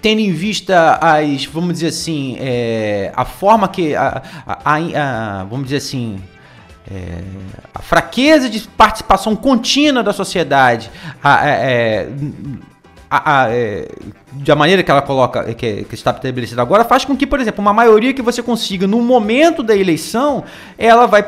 tendo em vista as, vamos dizer assim, é, a forma que, a, a, a, vamos dizer assim, é, a fraqueza de participação contínua da sociedade, a, é, é a, a, é, da maneira que ela coloca, que, que está estabelecida agora, faz com que, por exemplo, uma maioria que você consiga no momento da eleição, ela vai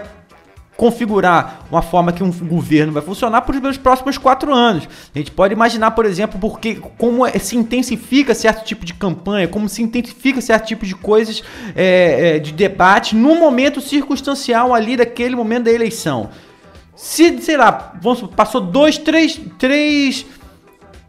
configurar uma forma que um governo vai funcionar para os próximos quatro anos. A gente pode imaginar, por exemplo, porque como é, se intensifica certo tipo de campanha, como se intensifica certo tipo de coisas é, é, de debate no momento circunstancial ali daquele momento da eleição. Se, sei lá, vamos, passou dois, três, três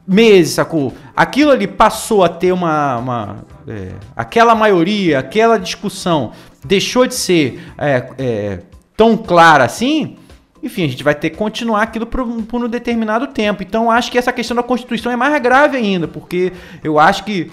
meses, sacou? aquilo ali passou a ter uma. uma é, aquela maioria, aquela discussão deixou de ser é, é, tão clara assim, enfim, a gente vai ter que continuar aquilo por, por um determinado tempo. Então, acho que essa questão da Constituição é mais grave ainda, porque eu acho que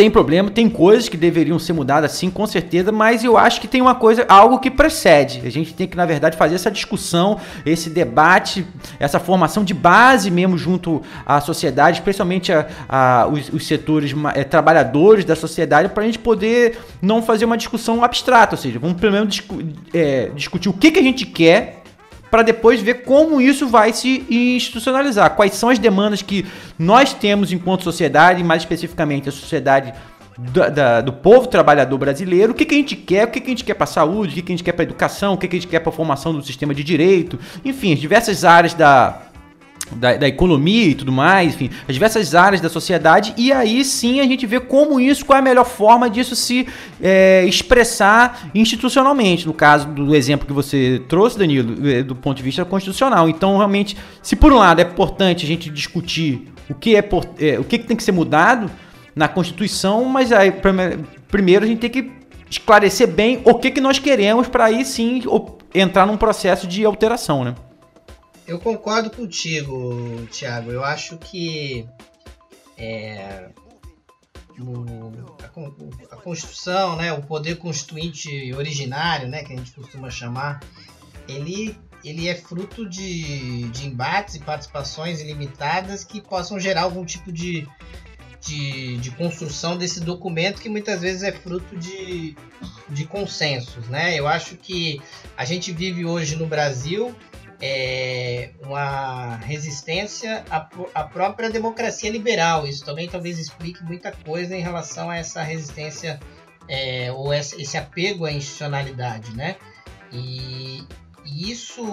tem problema, tem coisas que deveriam ser mudadas sim, com certeza, mas eu acho que tem uma coisa, algo que precede. A gente tem que, na verdade, fazer essa discussão, esse debate, essa formação de base mesmo junto à sociedade, especialmente a, a os, os, setores é, trabalhadores da sociedade, para a gente poder não fazer uma discussão abstrata, ou seja, vamos primeiro discu é, discutir o que, que a gente quer para depois ver como isso vai se institucionalizar. Quais são as demandas que nós temos enquanto sociedade, mais especificamente a sociedade do, da, do povo trabalhador brasileiro, o que, que a gente quer, o que, que a gente quer para a saúde, o que, que a gente quer para a educação, o que, que a gente quer para a formação do sistema de direito, enfim, as diversas áreas da, da, da, economia e tudo mais, enfim, as diversas áreas da sociedade, e aí sim a gente vê como isso, qual é a melhor forma disso se é, expressar institucionalmente, no caso do exemplo que você trouxe, Danilo, é, do ponto de vista constitucional. Então, realmente, se por um lado é importante a gente discutir o que, é, é o que, que tem que ser mudado na Constituição, mas aí, primeiro a gente tem que esclarecer bem o que, que nós queremos para aí sim entrar num processo de alteração, né? Eu concordo contigo, Thiago. Eu acho que é, o, a, a, Constituição, né, o poder constituinte originário, né, que a gente costuma chamar, ele, ele é fruto de, de embates e participações ilimitadas que possam gerar algum tipo de, de, de, construção desse documento que muitas vezes é fruto de, de consensos. Né? Eu acho que a gente vive hoje no Brasil é, uma resistência à, à, própria democracia liberal. Isso também talvez explique muita coisa em relação a essa resistência é, ou esse apego à institucionalidade, né? E, e isso,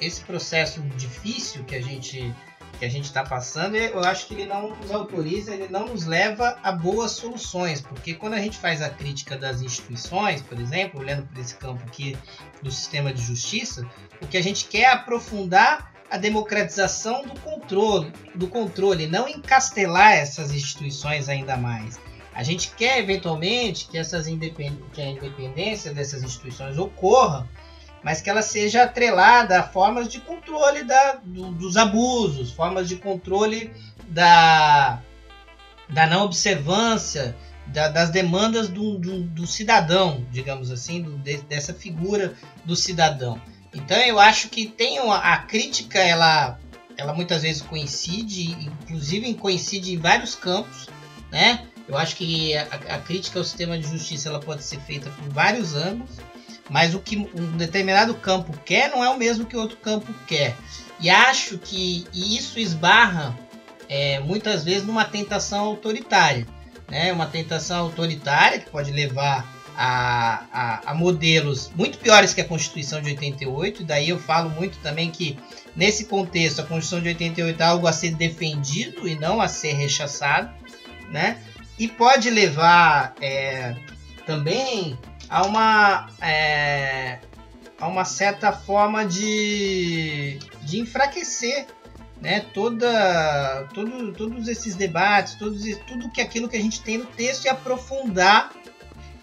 esse processo difícil que a gente que a gente está passando, eu acho que ele não nos autoriza, ele não nos leva a boas soluções, porque quando a gente faz a crítica das instituições, por exemplo, olhando para esse campo aqui do sistema de justiça, o que a gente quer é aprofundar a democratização do controle, do controle, não encastelar essas instituições ainda mais. A gente quer eventualmente que essas que a independência dessas instituições ocorra mas que ela seja atrelada a formas de controle da, do, dos abusos, formas de controle da, da não observância da, das demandas do, do, do, cidadão, digamos assim, do, de, dessa figura do cidadão. Então eu acho que tem uma, a crítica, ela, ela muitas vezes coincide, inclusive coincide em vários campos, né? Eu acho que a, a crítica ao sistema de justiça ela pode ser feita por vários ângulos mas o que um determinado campo quer não é o mesmo que outro campo quer. E acho que isso esbarra é, muitas vezes numa tentação autoritária. Né? Uma tentação autoritária que pode levar a, a, a, modelos muito piores que a Constituição de 88. E daí eu falo muito também que, nesse contexto, a Constituição de 88 é algo a ser defendido e não a ser rechaçado. Né? E pode levar é, também a uma, é, a uma certa forma de, de enfraquecer né, toda, todo, todos esses debates, todos, tudo que aquilo que a gente tem no texto e aprofundar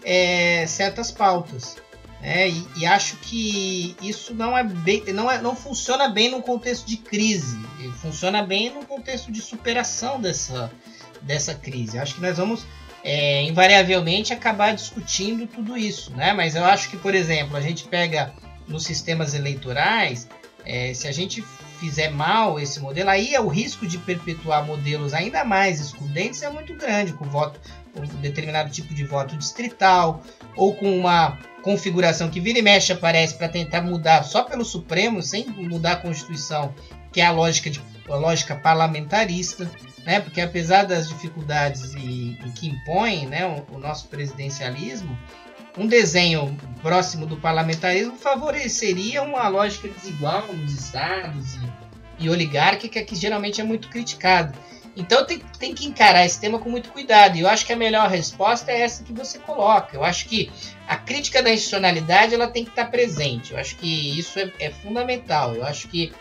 é, certas pautas. Né, e, e, acho que isso não é bem, não, é, não funciona bem num contexto de crise, funciona bem num contexto de superação dessa, dessa crise. Acho que nós vamos é, invariavelmente acabar discutindo tudo isso, né? Mas eu acho que, por exemplo, a gente pega nos sistemas eleitorais, é, se a gente fizer mal esse modelo, aí é o risco de perpetuar modelos ainda mais excludentes é muito grande, com voto, com um determinado tipo de voto distrital, ou com uma configuração que vira e mexe aparece para tentar mudar só pelo Supremo, sem mudar a Constituição, que é a lógica, de, a lógica parlamentarista né? Porque apesar das dificuldades e, e que impõe, né, o, o, nosso presidencialismo, um desenho próximo do parlamentarismo favoreceria uma lógica desigual nos estados e, e oligárquica que geralmente é muito criticado. Então tem, tem que encarar esse tema com muito cuidado. E eu acho que a melhor resposta é essa que você coloca. Eu acho que a crítica da institucionalidade ela tem que estar presente. Eu acho que isso é, é fundamental. Eu acho que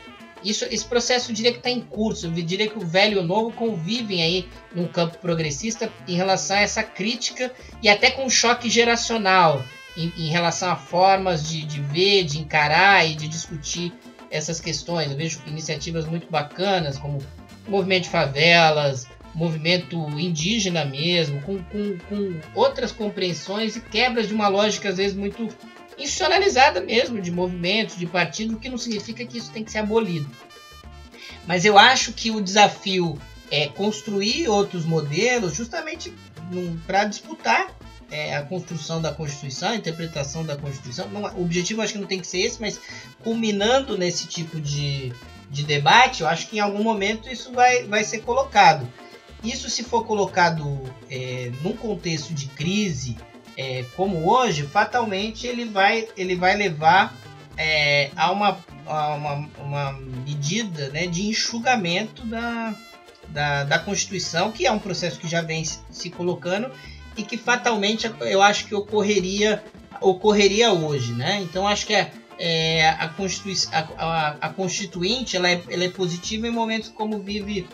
isso, esse processo eu diria que está em curso. Eu diria que o velho e o novo convivem aí num campo progressista em relação a essa crítica e até com choque geracional em, em relação a formas de, de ver, de encarar e de discutir essas questões. Eu vejo iniciativas muito bacanas, como movimento de favelas, movimento indígena mesmo, com, com, com outras compreensões e quebras de uma lógica às vezes muito institucionalizada mesmo, de movimentos, de partido, que não significa que isso tem que ser abolido. Mas eu acho que o desafio é construir outros modelos justamente para disputar é, a construção da Constituição, a interpretação da Constituição. Não, o objetivo acho que não tem que ser esse, mas culminando nesse tipo de, de debate, eu acho que em algum momento isso vai, vai ser colocado. Isso se for colocado é, num contexto de crise, é, como hoje, fatalmente ele vai, ele vai levar é, a, uma, a uma, uma, medida né, de enxugamento da, da, da, Constituição, que é um processo que já vem se colocando e que fatalmente eu acho que ocorreria, ocorreria hoje. Né? Então acho que é, é a, Constitui a, a, a, Constituinte ela é, ela é positiva em momentos como vive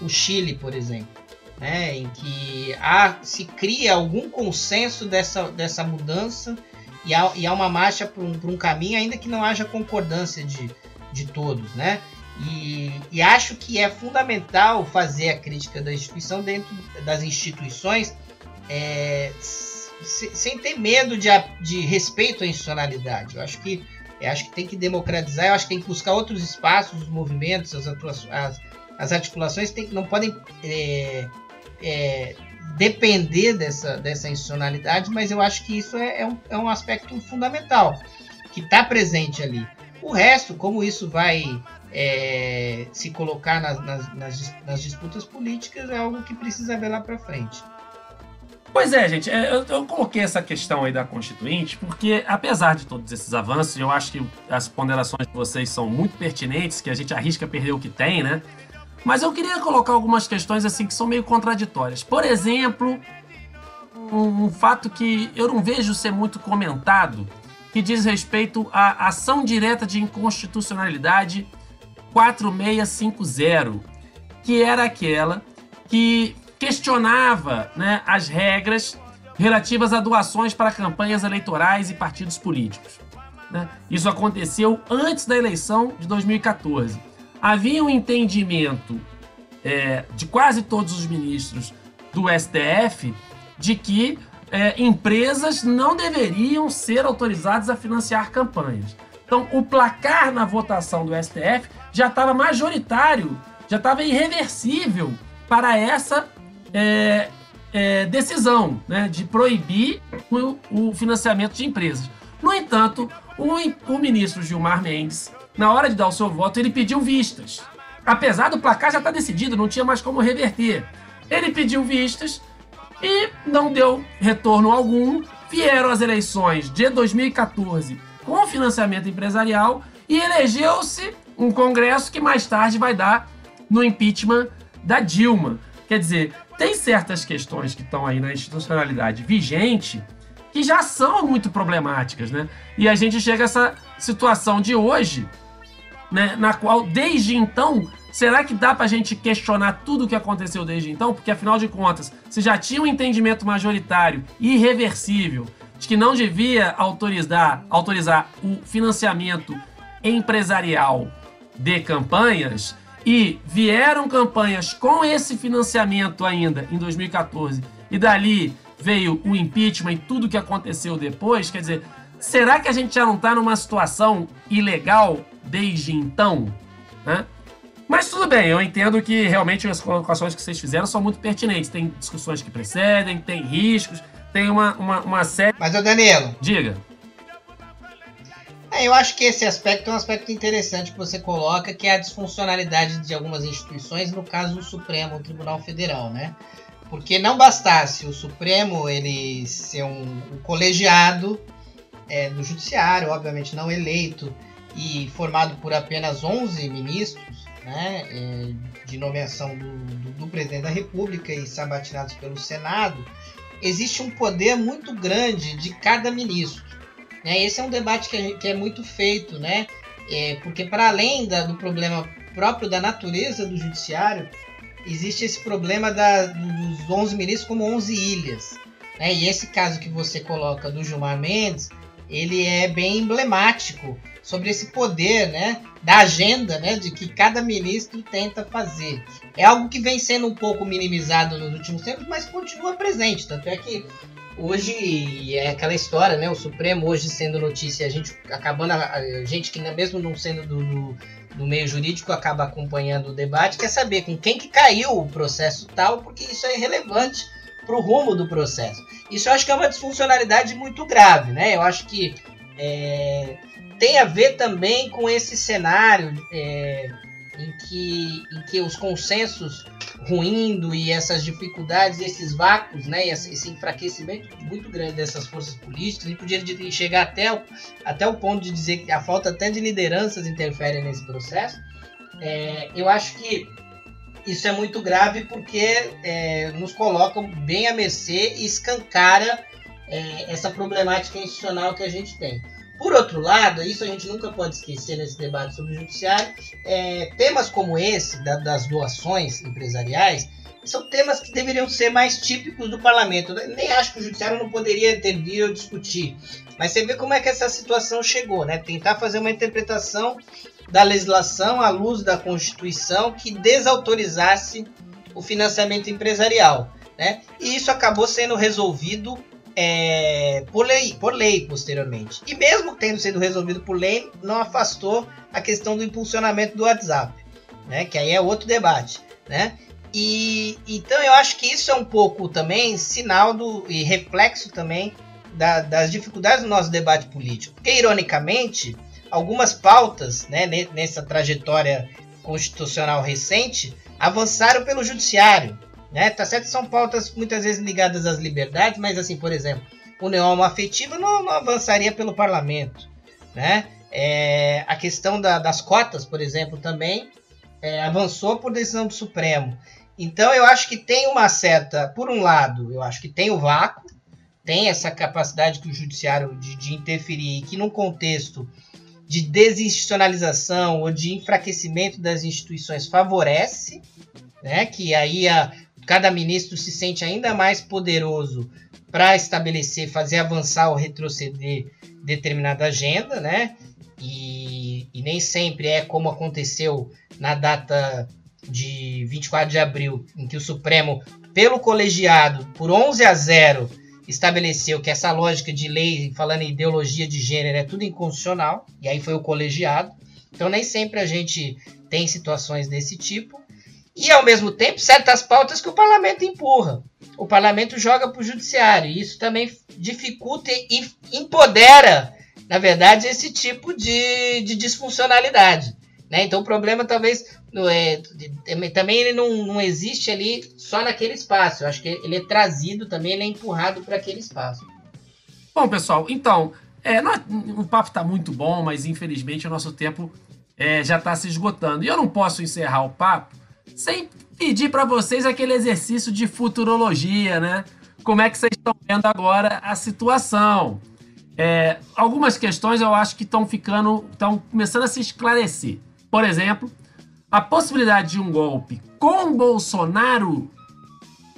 o Chile, por exemplo né, em que há, se cria algum consenso dessa, dessa mudança e há, e há uma marcha para um, um caminho, ainda que não haja concordância de, de todos. Né? E, e, acho que é fundamental fazer a crítica da instituição dentro das instituições é, sem ter medo de, de respeito à institucionalidade. Eu acho que eu acho que tem que democratizar, eu acho que tem que buscar outros espaços, os movimentos, as, atuações, as, as articulações tem, não podem é, é, depender dessa, dessa institucionalidade, mas eu acho que isso é, é, um, é um aspecto fundamental que está presente ali. O resto, como isso vai é, se colocar nas, nas, nas, nas, disputas políticas, é algo que precisa ver lá para frente. Pois é, gente, é, eu, eu, coloquei essa questão aí da Constituinte porque, apesar de todos esses avanços, eu acho que as ponderações de vocês são muito pertinentes, que a gente arrisca perder o que tem, né? Mas eu queria colocar algumas questões assim que são meio contraditórias. Por exemplo, um, um fato que eu não vejo ser muito comentado, que diz respeito à ação direta de inconstitucionalidade 4650, que era aquela que questionava né, as regras relativas a doações para campanhas eleitorais e partidos políticos. Né? Isso aconteceu antes da eleição de 2014 havia um entendimento é, de quase todos os ministros do STF de que é, empresas não deveriam ser autorizadas a financiar campanhas. Então, o placar na votação do STF já estava majoritário, já estava irreversível para essa é, é, decisão né, de proibir o, o, financiamento de empresas. No entanto, o, o ministro Gilmar Mendes na hora de dar o seu voto, ele pediu vistas. Apesar do placar já estar tá decidido, não tinha mais como reverter. Ele pediu vistas e não deu retorno algum. Vieram as eleições de 2014 com financiamento empresarial e elegeu-se um Congresso que mais tarde vai dar no impeachment da Dilma. Quer dizer, tem certas questões que estão aí na institucionalidade vigente que já são muito problemáticas, né? E a gente chega a essa situação de hoje né, na qual, desde então, será que dá para a gente questionar tudo o que aconteceu desde então? Porque, afinal de contas, se já tinha um entendimento majoritário irreversível de que não devia autorizar, autorizar o financiamento empresarial de campanhas, e vieram campanhas com esse financiamento ainda em 2014, e dali veio o impeachment e tudo que aconteceu depois, quer dizer, será que a gente já não está numa situação ilegal desde então, né? Mas tudo bem, eu entendo que realmente as colocações que vocês fizeram são muito pertinentes. Tem discussões que precedem, tem riscos, tem uma, uma, uma série. Mas, ô Danilo. Diga. É, eu acho que esse aspecto é um aspecto interessante que você coloca, que é a disfuncionalidade de algumas instituições, no caso do Supremo, o Tribunal Federal, né? Porque não bastasse o Supremo ele ser um, um colegiado é, do Judiciário, obviamente não eleito, e formado por apenas 11 ministros, né, é, de nomeação do, do, do, presidente da República e sabatinados pelo Senado, existe um poder muito grande de cada ministro. Né? Esse é um debate que, que é muito feito, né? É, porque para além da, do problema próprio da natureza do judiciário, existe esse problema da, dos 11 ministros como 11 ilhas. Né? E esse caso que você coloca do Gilmar Mendes, ele é bem emblemático sobre esse poder, né, da agenda, né, de que cada ministro tenta fazer. É algo que vem sendo um pouco minimizado nos últimos tempos, mas continua presente. Tanto é que hoje é aquela história, né, o Supremo hoje sendo notícia, a gente acabando, a gente que mesmo não sendo do, do, meio jurídico acaba acompanhando o debate, quer saber com quem que caiu o processo tal, porque isso é relevante para o rumo do processo. Isso eu acho que é uma disfuncionalidade muito grave, né? Eu acho que é, tem a ver também com esse cenário é, em, que, em que os consensos ruindo e essas dificuldades, esses vácuos, né, esse enfraquecimento muito grande dessas forças políticas, e podia chegar até o, até o ponto de dizer que a falta até de lideranças interfere nesse processo. É, eu acho que isso é muito grave porque é, nos coloca bem a mercê e escancara é, essa problemática institucional que a gente tem. Por outro lado, isso a gente nunca pode esquecer nesse debate sobre o judiciário, é, temas como esse, da, das doações empresariais, são temas que deveriam ser mais típicos do parlamento. Nem acho que o judiciário não poderia intervir ou discutir. Mas você vê como é que essa situação chegou, né? Tentar fazer uma interpretação da legislação à luz da Constituição que desautorizasse o financiamento empresarial. Né? E isso acabou sendo resolvido é, por, lei, por lei posteriormente. E mesmo tendo sido resolvido por lei, não afastou a questão do impulsionamento do WhatsApp, né? que aí é outro debate. Né? E então eu acho que isso é um pouco também sinal do, e reflexo também da, das dificuldades do nosso debate político. Porque, ironicamente, algumas pautas né, nessa trajetória constitucional recente avançaram pelo judiciário. Né? Tá certo são pautas muitas vezes ligadas às liberdades, mas assim, por exemplo, união afetiva não, não avançaria pelo parlamento. Né? É, a questão da, das cotas, por exemplo, também é, avançou por decisão do Supremo. Então eu acho que tem uma certa, por um lado, eu acho que tem o vácuo, tem essa capacidade que o judiciário de, de interferir, que num contexto de desinstitucionalização ou de enfraquecimento das instituições favorece, né? Que aí a, cada ministro se sente ainda mais poderoso para estabelecer, fazer avançar ou retroceder determinada agenda, né? E, e, nem sempre é como aconteceu na data de 24 de abril, em que o Supremo, pelo colegiado, por 11 a 0, estabeleceu que essa lógica de lei, falando em ideologia de gênero, é tudo inconstitucional, e aí foi o colegiado. Então, nem sempre a gente tem situações desse tipo. E, ao mesmo tempo, certas pautas que o parlamento empurra. O parlamento joga para o judiciário. E isso também dificulta e empodera, na verdade, esse tipo de, de disfuncionalidade. Né? Então, o problema talvez é, também ele não, não existe ali só naquele espaço. Eu acho que ele é trazido também, ele é empurrado para aquele espaço. Bom, pessoal, então, é, o papo está muito bom, mas infelizmente o nosso tempo é, já está se esgotando. E eu não posso encerrar o papo sem pedir para vocês aquele exercício de futurologia, né? Como é que vocês estão vendo agora a situação? É, algumas questões eu acho que estão ficando, estão começando a se esclarecer. Por exemplo, a possibilidade de um golpe com Bolsonaro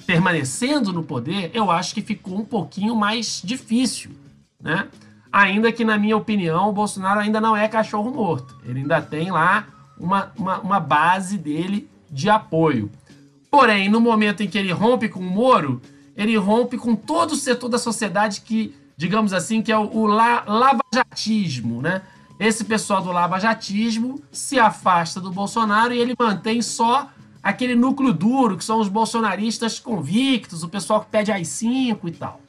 permanecendo no poder, eu acho que ficou um pouquinho mais difícil, né? Ainda que, na minha opinião, o Bolsonaro ainda não é cachorro morto. Ele ainda tem lá uma, uma, uma base dele de apoio. Porém, no momento em que ele rompe com o Moro, ele rompe com todo o setor da sociedade que, digamos assim, que é o, o la, lavajatismo, né? Esse pessoal do lavajatismo se afasta do Bolsonaro e ele mantém só aquele núcleo duro, que são os bolsonaristas convictos, o pessoal que pede as 5 e tal.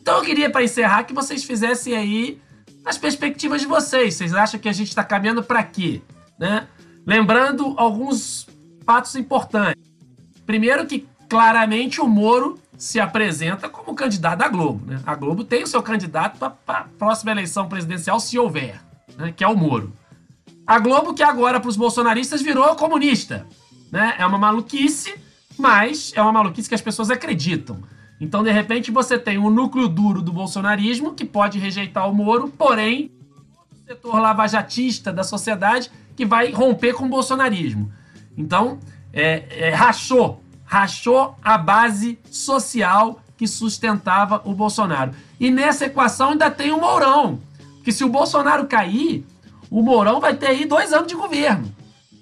Então eu queria, para encerrar, que vocês fizessem aí as perspectivas de vocês. Vocês acham que a gente está caminhando para quê? Né? Lembrando alguns fatos importantes. Primeiro que claramente o Moro se apresenta como candidato da Globo. Né? A Globo tem o seu candidato para a próxima eleição presidencial, se houver, né? que é o Moro. A Globo, que agora para os bolsonaristas virou comunista. Né? É uma maluquice, mas é uma maluquice que as pessoas acreditam. Então, de repente, você tem um núcleo duro do bolsonarismo que pode rejeitar o Moro, porém, setor lavajatista da sociedade que vai romper com o bolsonarismo. Então, é, é, rachou, rachou a base social que sustentava o Bolsonaro. E nessa equação ainda tem o Mourão, que se o Bolsonaro cair, o Mourão vai ter aí dois anos de governo.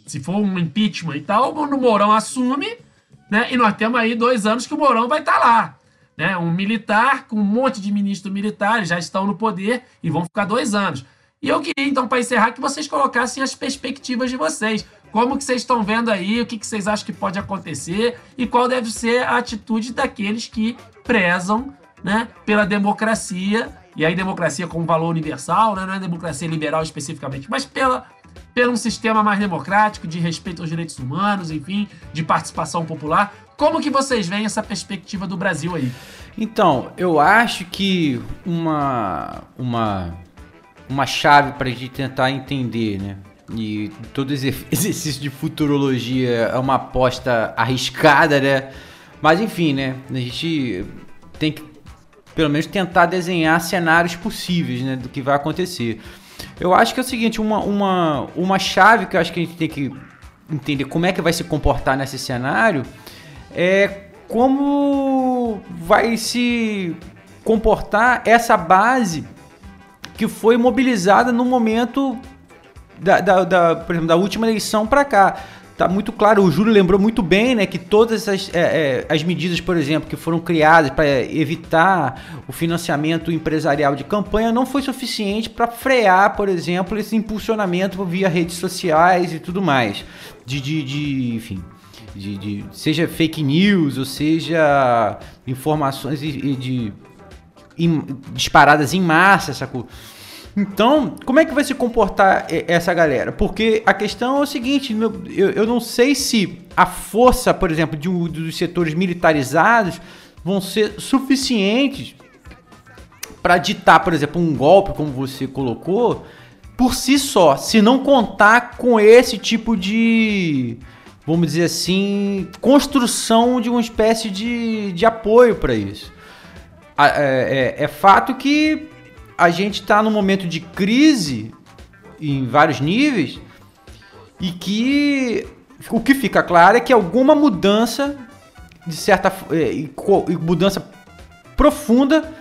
Se for um impeachment e tal, o Mourão assume, né? E nós temos aí dois anos que o Mourão vai estar lá. Né? Um militar com um monte de ministros militares já estão no poder e vão ficar dois anos. E eu queria, então, para encerrar, que vocês colocassem as perspectivas de vocês. Como que vocês estão vendo aí, o que, que vocês acham que pode acontecer e qual deve ser a atitude daqueles que prezam né, pela democracia, e aí democracia como valor universal, né, não é democracia liberal especificamente, mas pela, pelo um sistema mais democrático, de respeito aos direitos humanos, enfim, de participação popular. Como que vocês veem essa perspectiva do Brasil aí? Então, eu acho que uma, uma, uma chave para a gente tentar entender, né? E todo exercício de futurologia é uma aposta arriscada, né? Mas enfim, né? A gente tem que pelo menos tentar desenhar cenários possíveis, né? Do que vai acontecer. Eu acho que é o seguinte, uma, uma, uma chave que eu acho que a gente tem que entender como é que vai se comportar nesse cenário é como vai se comportar essa base que foi mobilizada no momento da, da, da por exemplo, da última eleição para cá. Tá muito claro, o Júlio lembrou muito bem, né, que todas as, é, é, as medidas, por exemplo, que foram criadas para evitar o financiamento empresarial de campanha não foi suficiente para frear, por exemplo, esse impulsionamento via redes sociais e tudo mais. De, de, de enfim, de, de, seja fake news ou seja informações de, de em, disparadas em massa, sacou? Então, como é que vai se comportar essa galera? Porque a questão é o seguinte: eu, eu não sei se a força, por exemplo, de, dos setores militarizados vão ser suficientes para ditar, por exemplo, um golpe, como você colocou, por si só, se não contar com esse tipo de, vamos dizer assim, construção de uma espécie de, de apoio para isso. É, é, é fato que a gente está num momento de crise em vários níveis e que o que fica claro é que alguma mudança de certa é, mudança profunda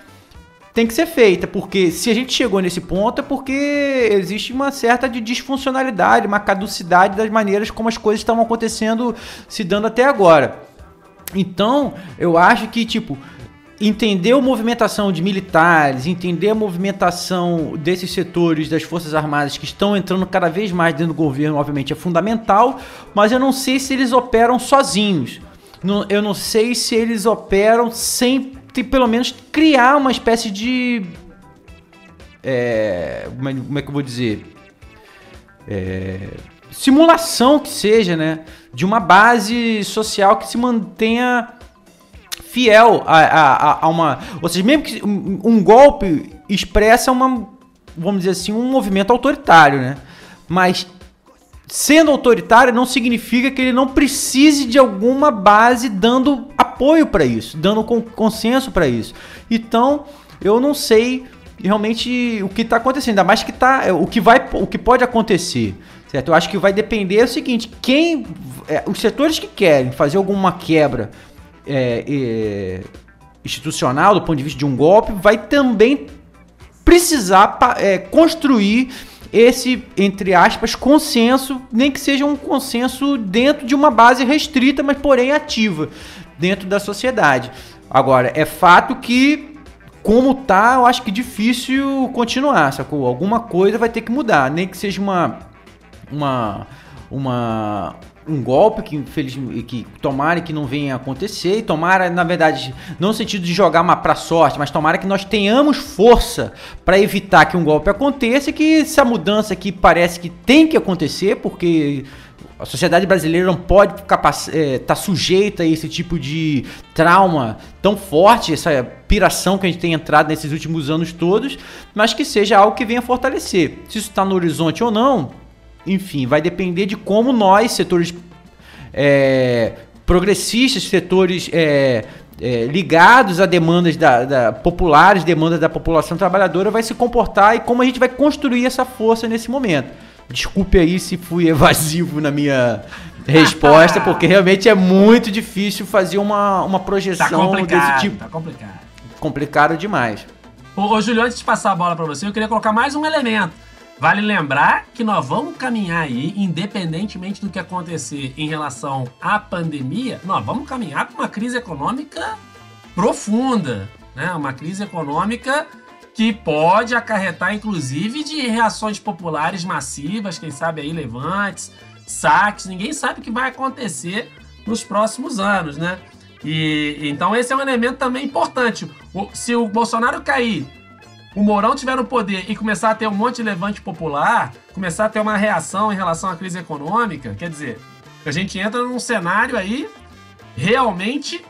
tem que ser feita, porque se a gente chegou nesse ponto é porque existe uma certa de disfuncionalidade, uma caducidade das maneiras como as coisas estão acontecendo, se dando até agora. Então, eu acho que tipo, entender a movimentação de militares, entender a movimentação desses setores das Forças Armadas que estão entrando cada vez mais dentro do governo, obviamente é fundamental, mas eu não sei se eles operam sozinhos. Eu não sei se eles operam sem pelo menos criar uma espécie de. É, como é que eu vou dizer? É, simulação que seja, né? De uma base social que se mantenha fiel a, a, a uma. Ou seja, mesmo que um, golpe expressa uma. Vamos dizer assim, um movimento autoritário, né? Mas sendo autoritário não significa que ele não precise de alguma base dando apoio para isso, dando consenso para isso. Então, eu não sei realmente o que está acontecendo, ainda mais que tá, é, o que vai, o que pode acontecer, certo? Eu acho que vai depender é o seguinte, quem, é, os setores que querem fazer alguma quebra é, é, institucional, do ponto de vista de um golpe, vai também precisar é, construir esse, entre aspas, consenso, nem que seja um consenso dentro de uma base restrita, mas porém ativa dentro da sociedade. Agora, é fato que, como tá, eu acho que difícil continuar, sacou? Alguma coisa vai ter que mudar, nem que seja uma. uma uma um golpe que infelizmente que tomara que não venha a acontecer e tomara na verdade não no sentido de jogar uma para sorte mas tomara que nós tenhamos força para evitar que um golpe aconteça e que essa mudança que parece que tem que acontecer porque a sociedade brasileira não pode ficar é, tá sujeita a esse tipo de trauma tão forte, essa piração que a gente tem entrado nesses últimos anos todos, mas que seja algo que venha fortalecer. Se isso está no horizonte ou não, enfim, vai depender de como nós, setores é, progressistas, setores é, é, ligados a demandas da, da, populares, demandas da população trabalhadora, vai se comportar e como a gente vai construir essa força nesse momento. Desculpe aí se fui evasivo na minha resposta, porque realmente é muito difícil fazer uma, uma projeção tá desse tipo. Tá complicado. Complicado demais. Ô, ô Júlio, antes de passar a bola para você, eu queria colocar mais um elemento. Vale lembrar que nós vamos caminhar aí, independentemente do que acontecer em relação à pandemia, nós vamos caminhar com uma crise econômica profunda, né? Uma crise econômica que pode acarretar, inclusive, de reações populares massivas, quem sabe aí levantes, saques, ninguém sabe o que vai acontecer nos próximos anos, né? E então esse é um elemento também importante. Se o Bolsonaro cair o Mourão tiver no poder e começar a ter um monte de levante popular, começar a ter uma reação em relação à crise econômica, quer dizer, a gente entra num cenário aí realmente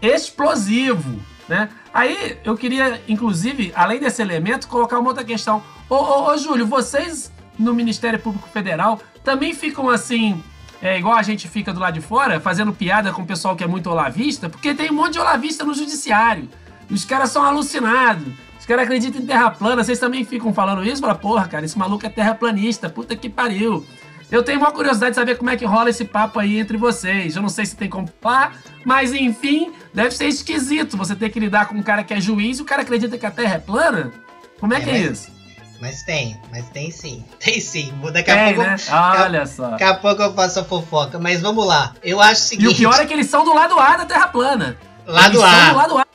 explosivo, né? Aí eu queria, inclusive, além desse elemento, colocar uma outra questão. Ô, ô, ô Júlio, vocês no Ministério Público Federal também ficam assim, é, igual a gente fica do lado de fora, fazendo piada com o pessoal que é muito olavista, porque tem um monte de olavista no judiciário. Os caras são alucinados. Os caras acreditam em terra plana, vocês também ficam falando isso? Fala, porra, cara, esse maluco é terraplanista, puta que pariu. Eu tenho uma curiosidade de saber como é que rola esse papo aí entre vocês. Eu não sei se tem como falar, mas enfim, deve ser esquisito você ter que lidar com um cara que é juiz e o cara acredita que a terra é plana. Como é, é que é mas, isso? Mas tem, mas tem sim. Tem sim. Daqui a tem, pouco. Né? Olha só. Daqui a pouco eu faço a fofoca. Mas vamos lá. Eu acho o seguinte. E o pior é que eles são do lado A da terra plana. Lado eles A. São do lado A.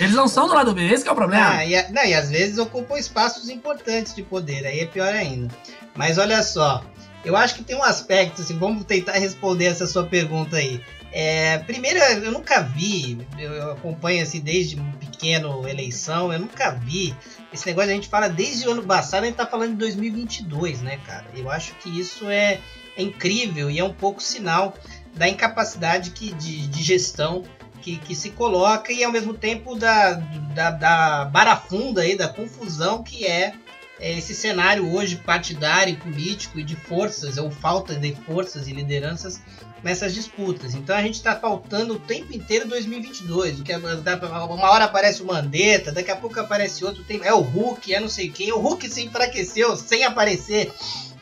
Eles não são do lado B, esse é o problema. Ah, e, não, e às vezes ocupam espaços importantes de poder, aí é pior ainda. Mas olha só, eu acho que tem um aspecto, assim, vamos tentar responder essa sua pergunta aí. É, primeiro, eu nunca vi, eu acompanho assim desde pequeno eleição, eu nunca vi esse negócio, a gente fala desde o ano passado, a gente tá falando de 2022, né, cara? Eu acho que isso é, é incrível e é um pouco sinal da incapacidade que, de, de gestão que, que se coloca e ao mesmo tempo da, da, da barafunda aí, da confusão que é, é esse cenário hoje partidário, político e de forças, ou falta de forças e lideranças nessas disputas. Então a gente está faltando o tempo inteiro 2022. Que é, uma hora aparece o Mandetta, daqui a pouco aparece outro, é o Hulk, é não sei quem. O Hulk se enfraqueceu sem aparecer,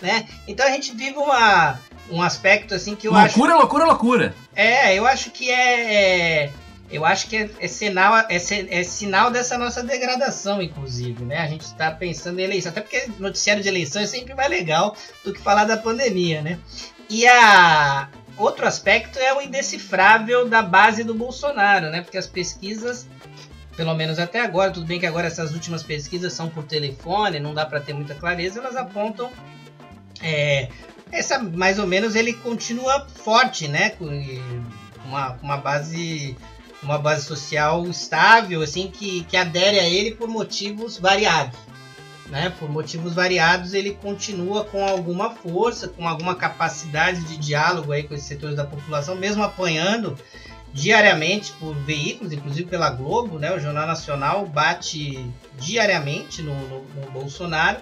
né? Então a gente vive uma, um aspecto assim que eu loucura, acho. Loucura, loucura, loucura. É, eu acho que é. eu acho que é, é sinal, é, é, sinal dessa nossa degradação, inclusive, né? A gente está pensando em eleição, até porque noticiário de eleição é sempre mais legal do que falar da pandemia, né? E a outro aspecto é o indecifrável da base do Bolsonaro, né? Porque as pesquisas, pelo menos até agora, tudo bem que agora essas últimas pesquisas são por telefone, não dá para ter muita clareza, elas apontam é, essa mais ou menos ele continua forte, né? Com uma, uma base uma base social estável, assim, que, que adere a ele por motivos variados. Né? Por motivos variados, ele continua com alguma força, com alguma capacidade de diálogo aí com esses setores da população, mesmo apanhando diariamente por veículos, inclusive pela Globo, né? O Jornal Nacional bate diariamente no, no, no Bolsonaro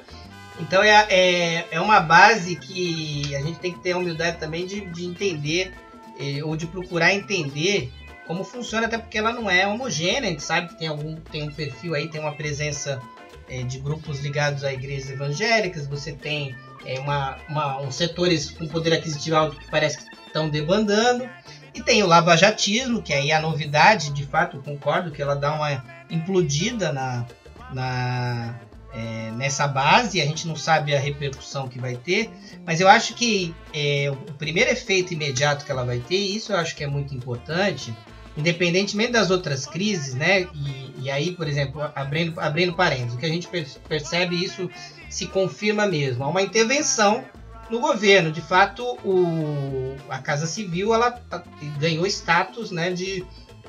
então é, é, é uma base que a gente tem que ter a humildade também de, de entender eh, ou de procurar entender como funciona, até porque ela não é homogênea, a gente sabe que tem algum tem um perfil aí, tem uma presença eh, de grupos ligados a igrejas evangélicas, você tem eh, uma, uma, uns setores com poder aquisitivo alto que parece que estão debandando, e tem o lavajatismo, que aí é a novidade, de fato, concordo que ela dá uma implodida na, na, é, nessa base, a gente não sabe a repercussão que vai ter, mas eu acho que é, o primeiro efeito imediato que ela vai ter, isso eu acho que é muito importante, independentemente das outras crises, né? E, e aí, por exemplo, abrindo, abrindo parênteses, o que a gente percebe isso se confirma mesmo, há uma intervenção no governo. De fato, o, a Casa Civil ela tá, ganhou status né, de,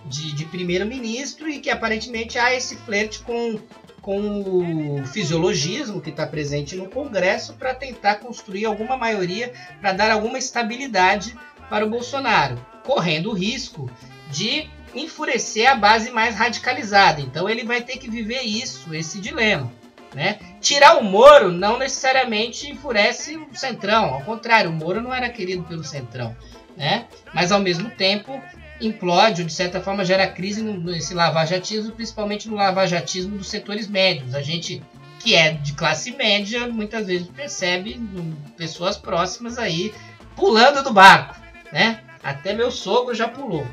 de, de primeiro-ministro e que aparentemente há esse flerte com com o fisiologismo que está presente no Congresso para tentar construir alguma maioria para dar alguma estabilidade para o Bolsonaro, correndo o risco de enfurecer a base mais radicalizada. Então ele vai ter que viver isso, esse dilema. Né? Tirar o Moro não necessariamente enfurece o Centrão, ao contrário, o Moro não era querido pelo Centrão. Né? Mas ao mesmo tempo implode ou de certa forma gera crise nesse lavajatismo, principalmente no lavajatismo dos setores médios. A gente que é de classe média muitas vezes percebe pessoas próximas aí pulando do barco, né? Até meu sogro já pulou.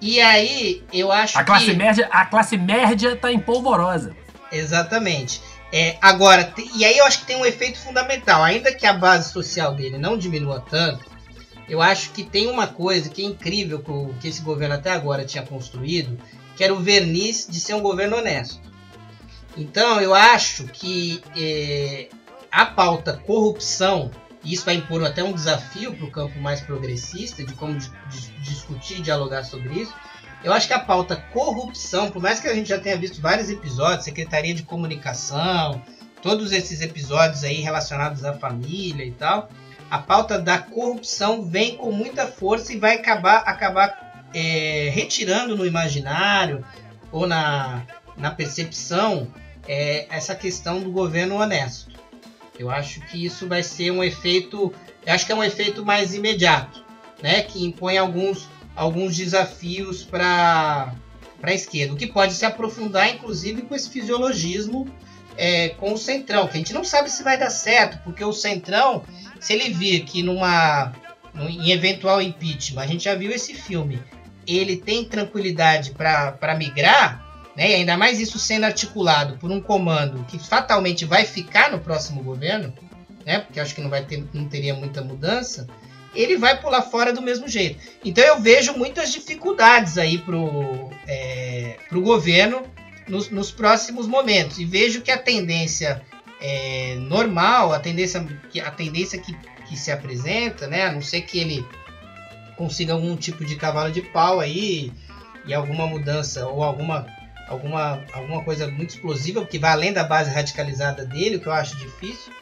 E aí eu acho a classe que média a classe média tá em polvorosa. Exatamente. É, agora, e aí eu acho que tem um efeito fundamental. Ainda que a base social dele não diminua tanto, eu acho que tem uma coisa que é incrível que, que esse governo até agora tinha construído, que era o verniz de ser um governo honesto. Então eu acho que é, a pauta corrupção, e isso vai impor até um desafio para o campo mais progressista, de como discutir e dialogar sobre isso, eu acho que a pauta corrupção, por mais que a gente já tenha visto vários episódios, Secretaria de Comunicação, todos esses episódios aí relacionados à família e tal, a pauta da corrupção vem com muita força e vai acabar, acabar é, retirando no imaginário ou na, na percepção é, essa questão do governo honesto. Eu acho que isso vai ser um efeito, acho que é um efeito mais imediato, né, que impõe alguns alguns desafios para a esquerda, o que pode se aprofundar, inclusive, com esse fisiologismo é, com o Centrão, que a gente não sabe se vai dar certo, porque o Centrão, se ele vir que numa em eventual impeachment, a gente já viu esse filme, ele tem tranquilidade para migrar, né, e ainda mais isso sendo articulado por um comando que fatalmente vai ficar no próximo governo, né, porque acho que não, vai ter, não teria muita mudança, ele vai pular fora do mesmo jeito. Então eu vejo muitas dificuldades aí pro, é, pro governo nos, nos, próximos momentos. E vejo que a tendência é, normal, a tendência, a tendência que, que se apresenta, né? A não ser que ele consiga algum tipo de cavalo de pau aí e alguma mudança ou alguma alguma, alguma coisa muito explosiva que vai além da base radicalizada dele, o que eu acho difícil,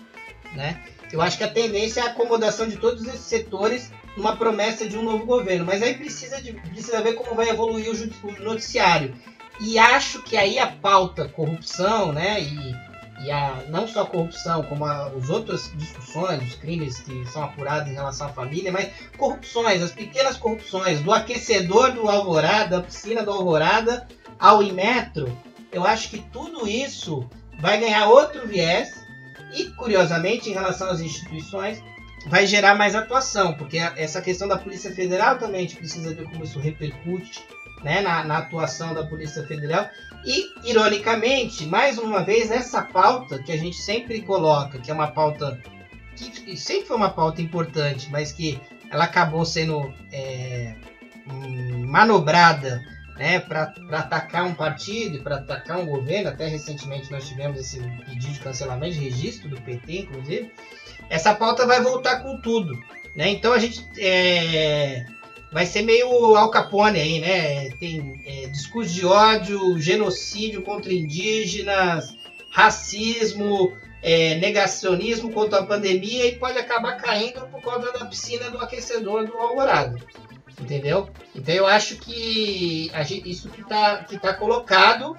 né? Eu acho que a tendência é a acomodação de todos esses setores numa promessa de um novo governo. Mas aí precisa, de, precisa ver como vai evoluir o, o noticiário. E acho que aí a pauta corrupção, né? E, e a, não só a corrupção, como as outras discussões, os crimes que são apurados em relação à família, mas corrupções, as pequenas corrupções, do aquecedor do Alvorada, da piscina do Alvorada ao Imetro, eu acho que tudo isso vai ganhar outro viés e, curiosamente, em relação às instituições, vai gerar mais atuação, porque essa questão da Polícia Federal também a gente precisa ver como isso repercute né, na, na, atuação da Polícia Federal. E, ironicamente, mais uma vez, essa pauta que a gente sempre coloca, que é uma pauta que sempre foi uma pauta importante, mas que ela acabou sendo é, manobrada né, para atacar um partido para atacar um governo. Até recentemente nós tivemos esse pedido de cancelamento de registro do PT, inclusive. Essa pauta vai voltar com tudo. Né? Então a gente é, vai ser meio Al Capone aí, né? Tem é, discurso de ódio, genocídio contra indígenas, racismo, é, negacionismo contra a pandemia e pode acabar caindo por conta da piscina do aquecedor do Alvorada. Entendeu? Então eu acho que gente, isso que está que tá colocado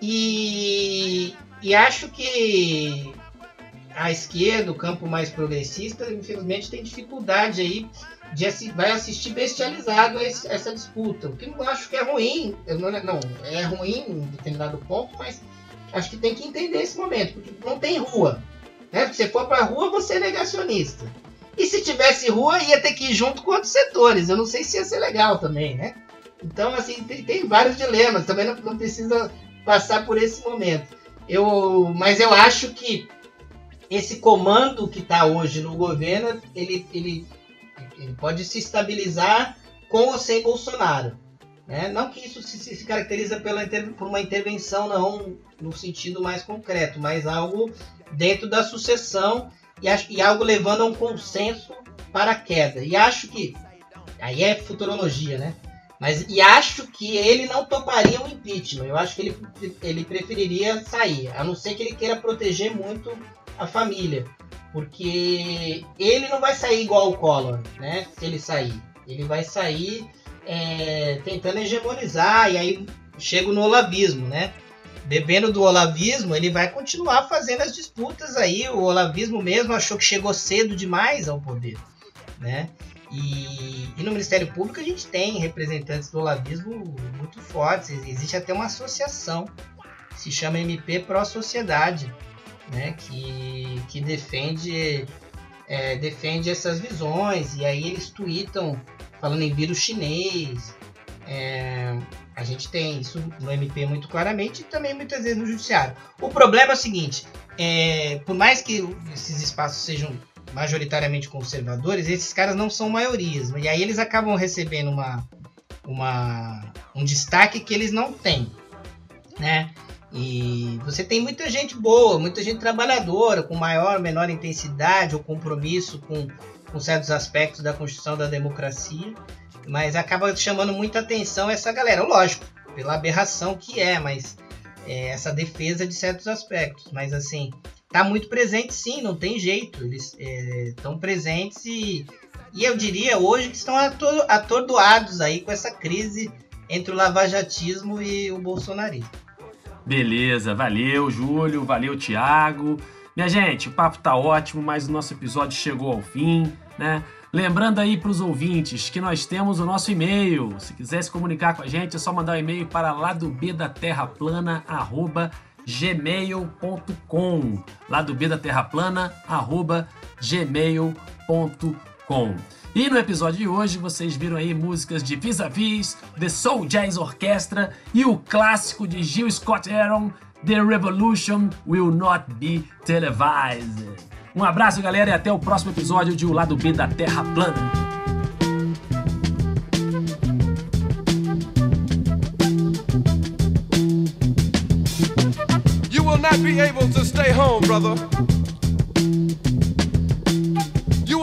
e, e acho que a esquerda, o campo mais progressista, infelizmente tem dificuldade aí de vai assistir bestializado a essa disputa. O que não acho que é ruim, não, não é ruim em determinado ponto, mas acho que tem que entender esse momento, porque não tem rua. Né? Se você for para rua, você é negacionista. E se tivesse rua, ia ter que ir junto com outros setores. Eu não sei se ia ser legal também, né? Então, assim, tem, tem vários dilemas. Também não, não, precisa passar por esse momento. Eu, mas eu acho que esse comando que está hoje no governo, ele, ele, ele pode se estabilizar com ou sem Bolsonaro. Né? Não que isso se, se caracteriza pela, por uma intervenção, não no sentido mais concreto, mas algo dentro da sucessão e, e algo levando a um consenso para a queda. E acho que. Aí é futurologia, né? Mas e acho que ele não toparia um impeachment. Eu acho que ele, ele preferiria sair, a não ser que ele queira proteger muito a família. Porque ele não vai sair igual o Collor, né? Se ele sair. Ele vai sair é, tentando hegemonizar, e aí chega no olavismo, né? bebendo do olavismo, ele vai continuar fazendo as disputas aí. O olavismo mesmo achou que chegou cedo demais ao poder, né? E, e, no Ministério Público a gente tem representantes do olavismo muito fortes. Existe até uma associação se chama MP Pro Sociedade, né, que, que defende, é, defende essas visões. E aí eles tweetam falando em vírus chinês. É, a gente tem isso no MP muito claramente e também muitas vezes no Judiciário. O problema é o seguinte: é, por mais que esses espaços sejam majoritariamente conservadores, esses caras não são maiorias. E aí eles acabam recebendo uma, uma, um destaque que eles não têm. Né? E você tem muita gente boa, muita gente trabalhadora, com maior ou menor intensidade ou compromisso com, com certos aspectos da construção da democracia, mas acaba chamando muita atenção essa galera. Lógico, pela aberração que é, mas é, essa defesa de certos aspectos. Mas assim, tá muito presente sim, não tem jeito. Eles estão é, presentes e, e eu diria hoje que estão ator, atordoados aí com essa crise entre o lavajatismo e o bolsonarismo. Beleza, valeu Júlio, valeu Thiago. Minha gente, o papo tá ótimo, mas o nosso episódio chegou ao fim, né? Lembrando aí para os ouvintes que nós temos o nosso e-mail. Se quiser se comunicar com a gente, é só mandar um e-mail para lá do E no episódio de hoje vocês viram aí músicas de Vis a Vis, The Soul Jazz Orchestra e o clássico de Gil Scott Aaron, The Revolution Will Not Be Televised. Um abraço, galera, e até o próximo episódio de O Lado B da Terra Plana. not be able to stay home, brother.